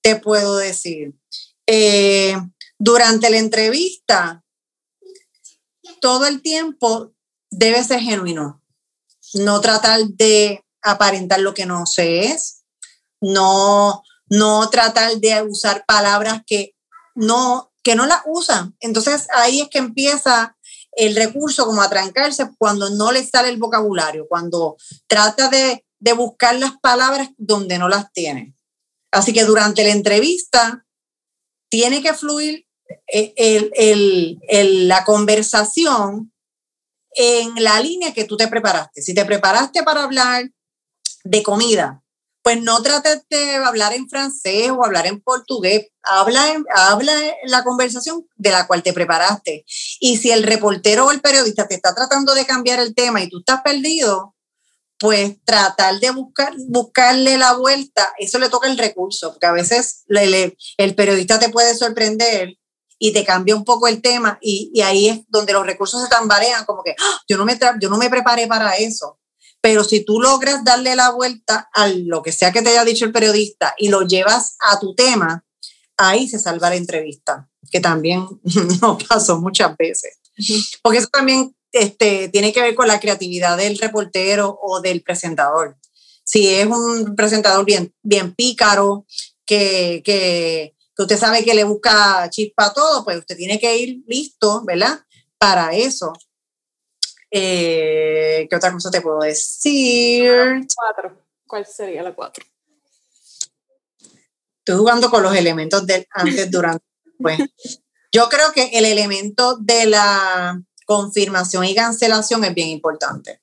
te puedo decir? Eh, durante la entrevista, todo el tiempo debe ser genuino. No tratar de aparentar lo que no se es, no, no tratar de usar palabras que no, que no las usan. Entonces ahí es que empieza el recurso como a trancarse cuando no le sale el vocabulario, cuando trata de, de buscar las palabras donde no las tiene. Así que durante la entrevista tiene que fluir eh, el, el, el, la conversación en la línea que tú te preparaste. Si te preparaste para hablar de comida, pues no trates de hablar en francés o hablar en portugués, habla, en, habla la conversación de la cual te preparaste. Y si el reportero o el periodista te está tratando de cambiar el tema y tú estás perdido, pues tratar de buscar, buscarle la vuelta, eso le toca el recurso, porque a veces el periodista te puede sorprender y te cambia un poco el tema y, y ahí es donde los recursos se tambalean, como que ¡Ah! yo, no me yo no me preparé para eso. Pero si tú logras darle la vuelta a lo que sea que te haya dicho el periodista y lo llevas a tu tema, ahí se salva la entrevista, que también no pasó muchas veces. Porque eso también este, tiene que ver con la creatividad del reportero o del presentador. Si es un presentador bien, bien pícaro, que, que, que usted sabe que le busca chispa a todo, pues usted tiene que ir listo, ¿verdad? Para eso. Eh, ¿Qué otra cosa te puedo decir? Cuatro. ¿Cuál sería la cuatro? Estoy jugando con los elementos del antes, durante, pues. Yo creo que el elemento de la confirmación y cancelación es bien importante.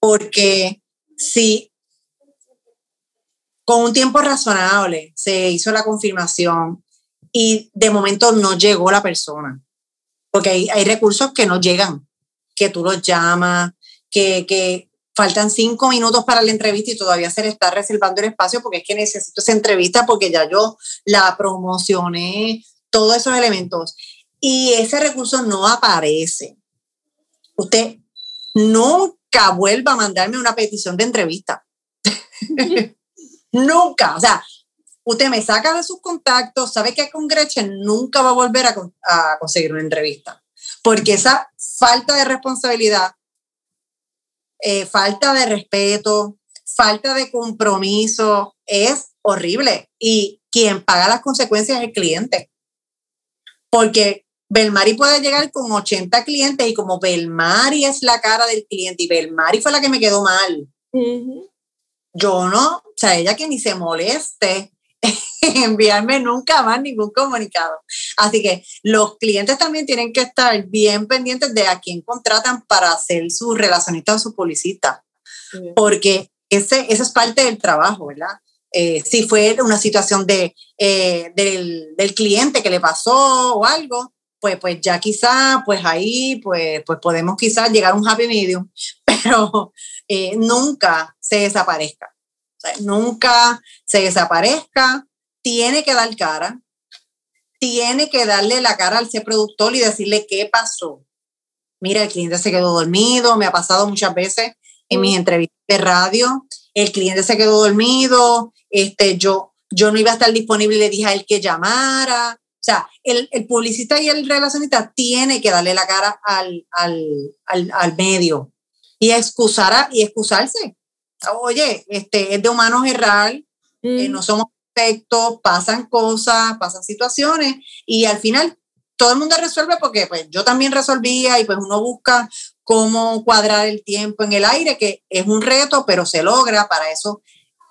Porque si con un tiempo razonable se hizo la confirmación y de momento no llegó la persona, porque hay, recursos que no llegan que tú los llamas, que, que faltan cinco minutos para la entrevista y todavía se le está reservando el espacio porque es que necesito esa entrevista porque ya yo la promocioné, todos esos elementos. Y ese recurso no aparece. Usted nunca vuelva a mandarme una petición de entrevista. nunca. O sea, usted me saca de sus contactos, sabe que con Gretchen nunca va a volver a, conseguir una entrevista. Porque esa falta de responsabilidad, eh, falta de respeto, falta de compromiso, es horrible. Y quien paga las consecuencias es el cliente. Porque Belmari puede llegar con 80 clientes y como Belmari es la cara del cliente y Belmari fue la que me quedó mal. Yo no, o sea, ella que ni se moleste enviarme nunca más ningún comunicado. Así que los clientes también tienen que estar bien pendientes de a quién contratan para ser su relacionista o su publicista, porque ese, esa es parte del trabajo, ¿verdad? Eh, si fue una situación de, eh, del, del, cliente que le pasó o algo, pues, pues ya quizá, pues ahí, pues, pues podemos quizás llegar a un happy medium, pero eh, nunca se desaparezca. O sea, nunca se desaparezca, tiene que dar cara, tiene que darle la cara al ser productor y decirle qué pasó. Mira, el cliente se quedó dormido, me ha pasado muchas veces en mis entrevistas de radio, el cliente se quedó dormido, este, yo, yo no iba a estar disponible y le dije a él que llamara. O sea, el, el publicista y el relacionista tiene que darle la cara al, al, al, al medio y, excusar y excusarse. Oye, este, es de humanos errar, eh, no somos perfectos, pasan cosas, pasan situaciones y al final todo el mundo resuelve porque pues yo también resolvía y pues uno busca cómo cuadrar el tiempo en el aire, que es un reto, pero se logra, para eso,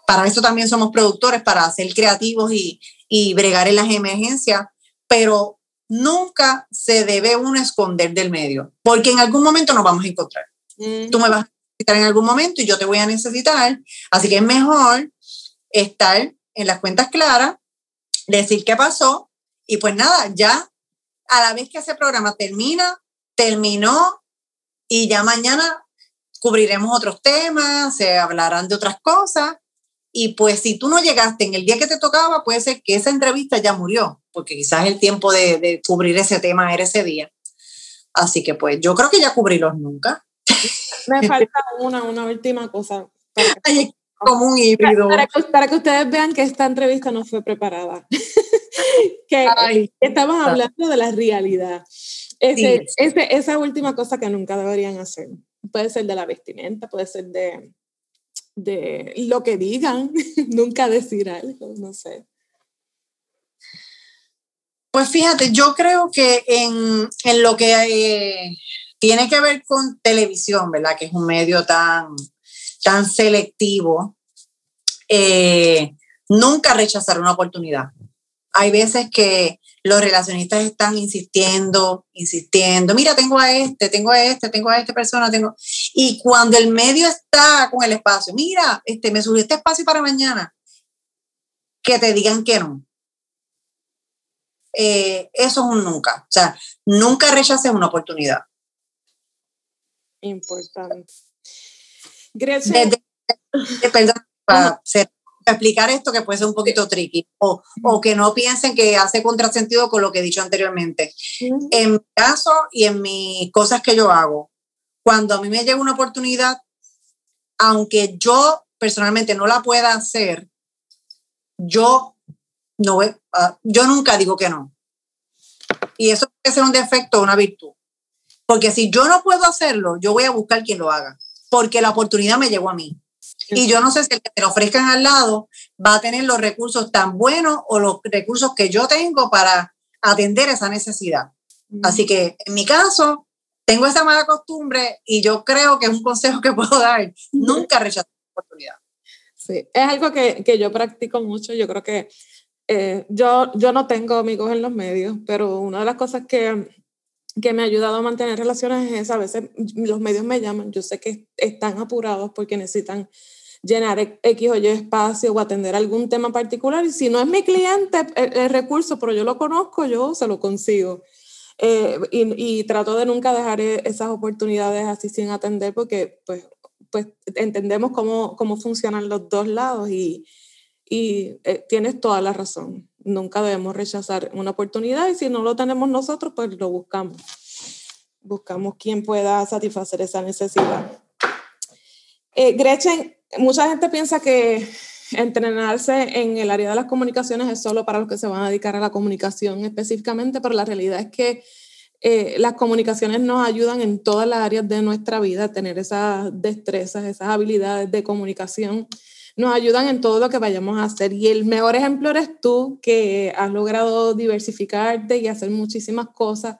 para eso también somos productores, para ser creativos y, y bregar en las emergencias, pero nunca se debe uno esconder del medio, porque en algún momento nos vamos a encontrar. Tú me vas a necesitar en algún momento y yo te voy a necesitar, así que es mejor estar en las cuentas claras, decir qué pasó y pues nada, ya a la vez que ese programa termina, terminó y ya mañana cubriremos otros temas, se hablarán de otras cosas y pues si tú no llegaste en el día que te tocaba, puede ser que esa entrevista ya murió, porque quizás el tiempo de, cubrir ese tema era ese día. Así que pues yo creo que ya cubrirlos nunca. Me falta una, una última cosa. como un híbrido. Para, que, ustedes vean que esta entrevista no fue preparada. que estamos hablando de la realidad. Ese, esa última cosa que nunca deberían hacer. Puede ser de la vestimenta, puede ser de, de lo que digan, nunca decir algo, no sé. Pues fíjate, yo creo que en, en lo que eh, tiene que ver con televisión, ¿verdad? Que es un medio tan, tan selectivo, eh, nunca rechazar una oportunidad. Hay veces que los relacionistas están insistiendo, insistiendo, mira, tengo a este, tengo a este, tengo a esta persona, tengo... Y cuando el medio está con el espacio, mira, este, me surgió este espacio para mañana, que te digan que no. Eh, eso es un nunca. O sea, nunca rechaces una oportunidad. Importante. Gracias. perdón, para ser explicar esto que puede ser un poquito tricky o, o que no piensen que hace contrasentido con lo que he dicho anteriormente. En mi caso y en mis cosas que yo hago, cuando a mí me llega una oportunidad, aunque yo personalmente no la pueda hacer, yo no ah, yo nunca digo que no. Y eso puede ser un defecto o una virtud. Porque si yo no puedo hacerlo, yo voy a buscar quien lo haga, porque la oportunidad me llegó a mí. Y yo no sé si el que te lo ofrezcan al lado va a tener los recursos tan buenos o los recursos que yo tengo para atender esa necesidad. Así que en mi caso, tengo esa mala costumbre y yo creo que es un consejo que puedo dar. Nunca rechazar la oportunidad. Sí, es algo que, que yo practico mucho. Yo creo que eh, yo, yo no tengo amigos en los medios, pero una de las cosas que, que me ha ayudado a mantener relaciones es a veces los medios me llaman, yo sé que están apurados porque necesitan llenar X o Y espacio o atender algún tema particular. Y si no es mi cliente, el, recurso, pero yo lo conozco, yo se lo consigo. Eh, y, y, trato de nunca dejar e, esas oportunidades así sin atender porque pues, pues entendemos cómo, cómo funcionan los dos lados y, y eh, tienes toda la razón. Nunca debemos rechazar una oportunidad y si no lo tenemos nosotros, pues lo buscamos. Buscamos quien pueda satisfacer esa necesidad. Eh, Gretchen, mucha gente piensa que entrenarse en el área de las comunicaciones es solo para los que se van a dedicar a la comunicación específicamente, pero la realidad es que eh, las comunicaciones nos ayudan en todas las áreas de nuestra vida tener esas destrezas, esas habilidades de comunicación. Nos ayudan en todo lo que vayamos a hacer. Y el mejor ejemplo eres tú, que has logrado diversificarte y hacer muchísimas cosas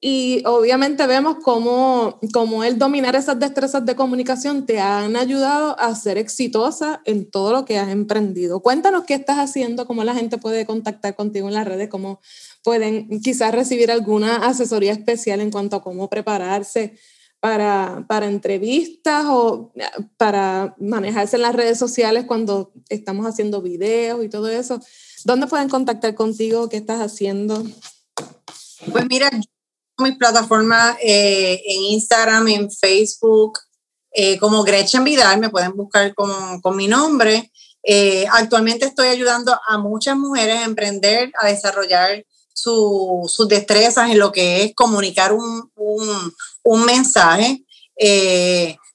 y obviamente vemos cómo, cómo, el dominar esas destrezas de comunicación te han ayudado a ser exitosa en todo lo que has emprendido. Cuéntanos qué estás haciendo, cómo la gente puede contactar contigo en las redes, cómo pueden quizás recibir alguna asesoría especial en cuanto a cómo prepararse para, para entrevistas o para manejarse en las redes sociales cuando estamos haciendo videos y todo eso. ¿Dónde pueden contactar contigo? ¿Qué estás haciendo? Pues mira, mis plataformas eh, en Instagram, en Facebook, eh, como Gretchen Vidal, me pueden buscar con, con mi nombre. Eh, actualmente estoy ayudando a muchas mujeres a emprender, a desarrollar sus destrezas en lo que es comunicar un, un, mensaje.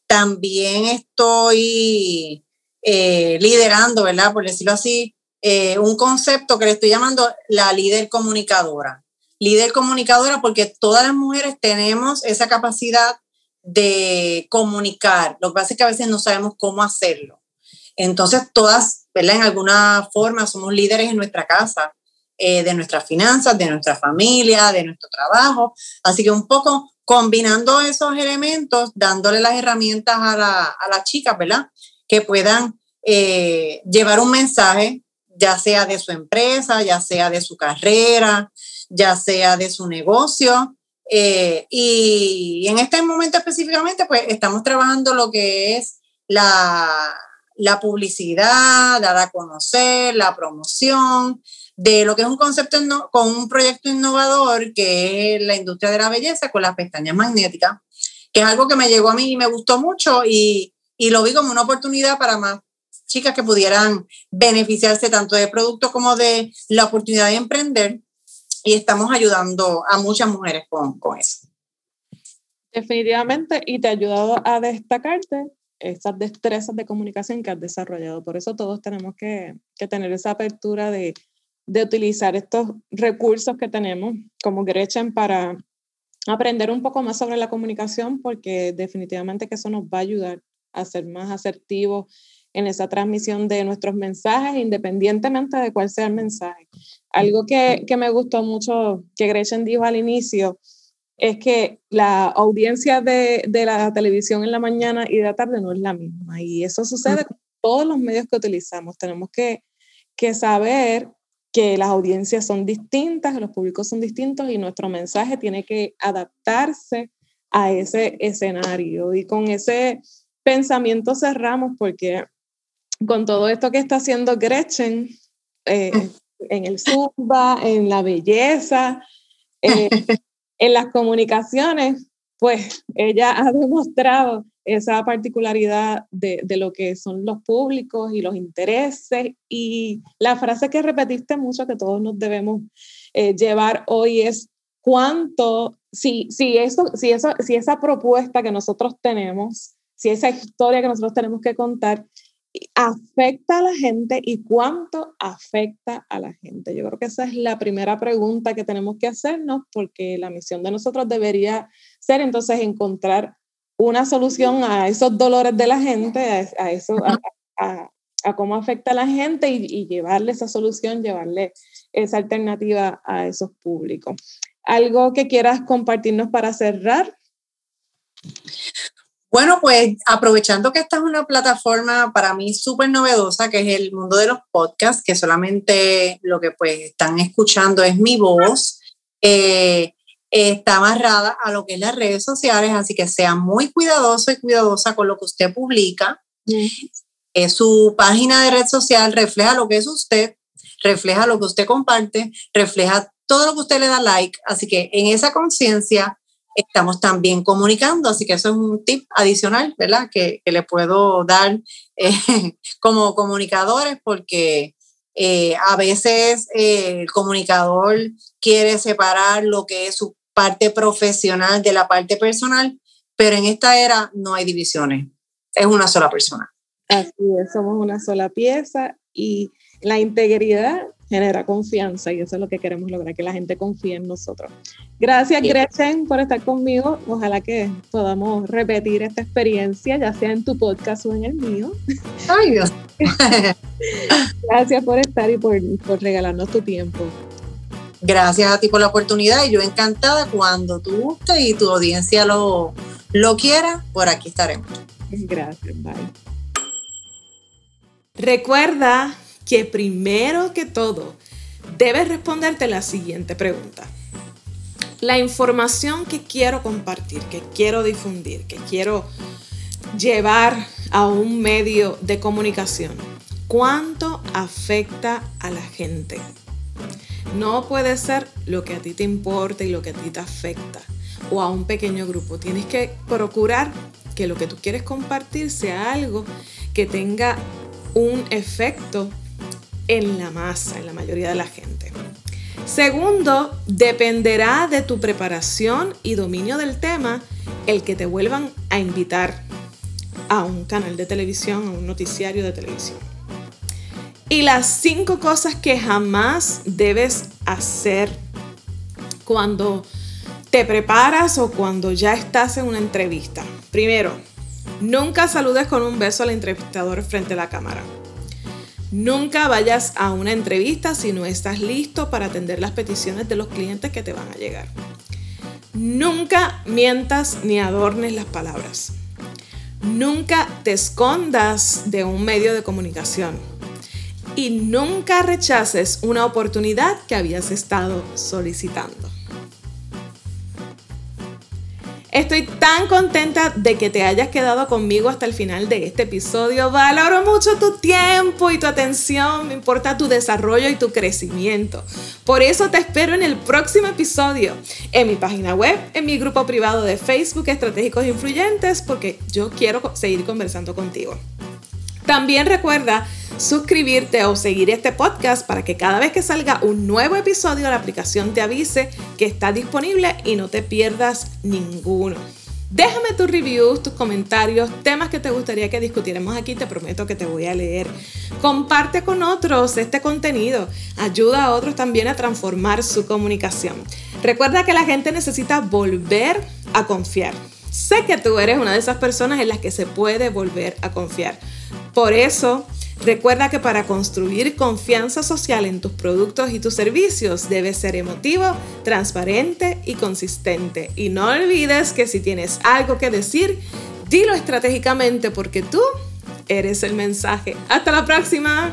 también estoy liderando, ¿verdad? Por decirlo así, un concepto que le estoy llamando la líder comunicadora líder comunicadora porque todas las mujeres tenemos esa capacidad de comunicar. Lo que pasa es que a veces no sabemos cómo hacerlo. Entonces, todas, ¿verdad? En alguna forma somos líderes en nuestra casa, eh, de nuestras finanzas, de nuestra familia, de nuestro trabajo. Así que un poco combinando esos elementos, dándole las herramientas a, la, las chicas, ¿verdad? Que puedan eh, llevar un mensaje, ya sea de su empresa, ya sea de su carrera, ya sea de su negocio. Eh, y en este momento específicamente, pues estamos trabajando lo que es la, la publicidad, dar a conocer, la promoción, de lo que es un concepto con un proyecto innovador que es la industria de la belleza con las pestañas magnéticas, que es algo que me llegó a mí y me gustó mucho y, y lo vi como una oportunidad para más chicas que pudieran beneficiarse tanto del producto como de la oportunidad de emprender y estamos ayudando a muchas mujeres con, con eso. Definitivamente, y te ha ayudado a destacarte esas destrezas de comunicación que has desarrollado. Por eso todos tenemos que, que tener esa apertura de de utilizar estos recursos que tenemos como Gretchen para aprender un poco más sobre la comunicación, porque definitivamente que eso nos va a ayudar a ser más asertivos en esa transmisión de nuestros mensajes, independientemente de cuál sea el mensaje. Algo que, que me gustó mucho que Gretchen dijo al inicio es que la audiencia de, de, la televisión en la mañana y de la tarde no es la misma. Y eso sucede con todos los medios que utilizamos. Tenemos que, que saber que las audiencias son distintas, los públicos son distintos y nuestro mensaje tiene que adaptarse a ese escenario. Y con ese pensamiento cerramos porque con todo esto que está haciendo Gretchen eh, en el Zumba, en la belleza, eh, en las comunicaciones, pues ella ha demostrado esa particularidad de, de, lo que son los públicos y los intereses. Y la frase que repetiste mucho que todos nos debemos eh, llevar hoy es cuánto, si, si, eso, si, eso, si esa propuesta que nosotros tenemos, si esa historia que nosotros tenemos que contar, afecta a la gente y cuánto afecta a la gente. Yo creo que esa es la primera pregunta que tenemos que hacernos porque la misión de nosotros debería ser entonces encontrar una solución a esos dolores de la gente, a, eso, a, cómo afecta a la gente y, llevarle esa solución, llevarle esa alternativa a esos públicos. ¿Algo que quieras compartirnos para cerrar? Bueno, pues aprovechando que esta es una plataforma para mí súper novedosa, que es el mundo de los podcasts, que solamente lo que pues están escuchando es mi voz. Eh, está amarrada a lo que es las redes sociales, así que sea muy cuidadoso y cuidadosa con lo que usted publica. Eh, su página de red social refleja lo que es usted, refleja lo que usted comparte, refleja todo lo que usted le da like, así que en esa conciencia estamos también comunicando, así que eso es un tip adicional, ¿verdad? Que, le puedo dar eh, como comunicadores porque eh, a veces el comunicador quiere separar lo que es su parte profesional de la parte personal, pero en esta era no hay divisiones, es una sola persona. Así es, somos una sola pieza y la integridad genera confianza y eso es lo que queremos lograr, que la gente confíe en nosotros. Gracias Gretchen por estar conmigo. Ojalá que podamos repetir esta experiencia, ya sea en tu podcast o en el mío. Ay Dios. Gracias por estar y por, por regalarnos tu tiempo. Gracias a ti por la oportunidad y yo encantada cuando tú guste y tu audiencia lo, lo quiera, por aquí estaremos. Gracias, bye. Recuerda que primero que todo debes responderte la siguiente pregunta. La información que quiero compartir, que quiero difundir, que quiero llevar a un medio de comunicación, ¿cuánto afecta a la gente? No puede ser lo que a ti te importa y lo que a ti te afecta o a un pequeño grupo. Tienes que procurar que lo que tú quieres compartir sea algo que tenga un efecto en la masa, en la mayoría de la gente. Segundo, dependerá de tu preparación y dominio del tema el que te vuelvan a invitar a un canal de televisión, a un noticiario de televisión. Y las cinco cosas que jamás debes hacer cuando te preparas o cuando ya estás en una entrevista. Primero, nunca saludes con un beso al entrevistador frente a la cámara. Nunca vayas a una entrevista si no estás listo para atender las peticiones de los clientes que te van a llegar. Nunca mientas ni adornes las palabras. Nunca te escondas de un medio de comunicación y nunca rechaces una oportunidad que habías estado solicitando. Estoy tan contenta de que te hayas quedado conmigo hasta el final de este episodio. Valoro mucho tu tiempo y tu atención. Me importa tu desarrollo y tu crecimiento. Por eso te espero en el próximo episodio, en mi página web, en mi grupo privado de Facebook Estratégicos Influyentes, porque yo quiero seguir conversando contigo. También recuerda suscribirte o seguir este podcast para que cada vez que salga un nuevo episodio la aplicación te avise que está disponible y no te pierdas ninguno. Déjame tus reviews, tus comentarios, temas que te gustaría que discutiéramos aquí, te prometo que te voy a leer. Comparte con otros este contenido, ayuda a otros también a transformar su comunicación. Recuerda que la gente necesita volver a confiar. Sé que tú eres una de esas personas en las que se puede volver a confiar. Por eso, recuerda que para construir confianza social en tus productos y tus servicios debes ser emotivo, transparente y consistente. Y no olvides que si tienes algo que decir, dilo estratégicamente porque tú eres el mensaje. Hasta la próxima.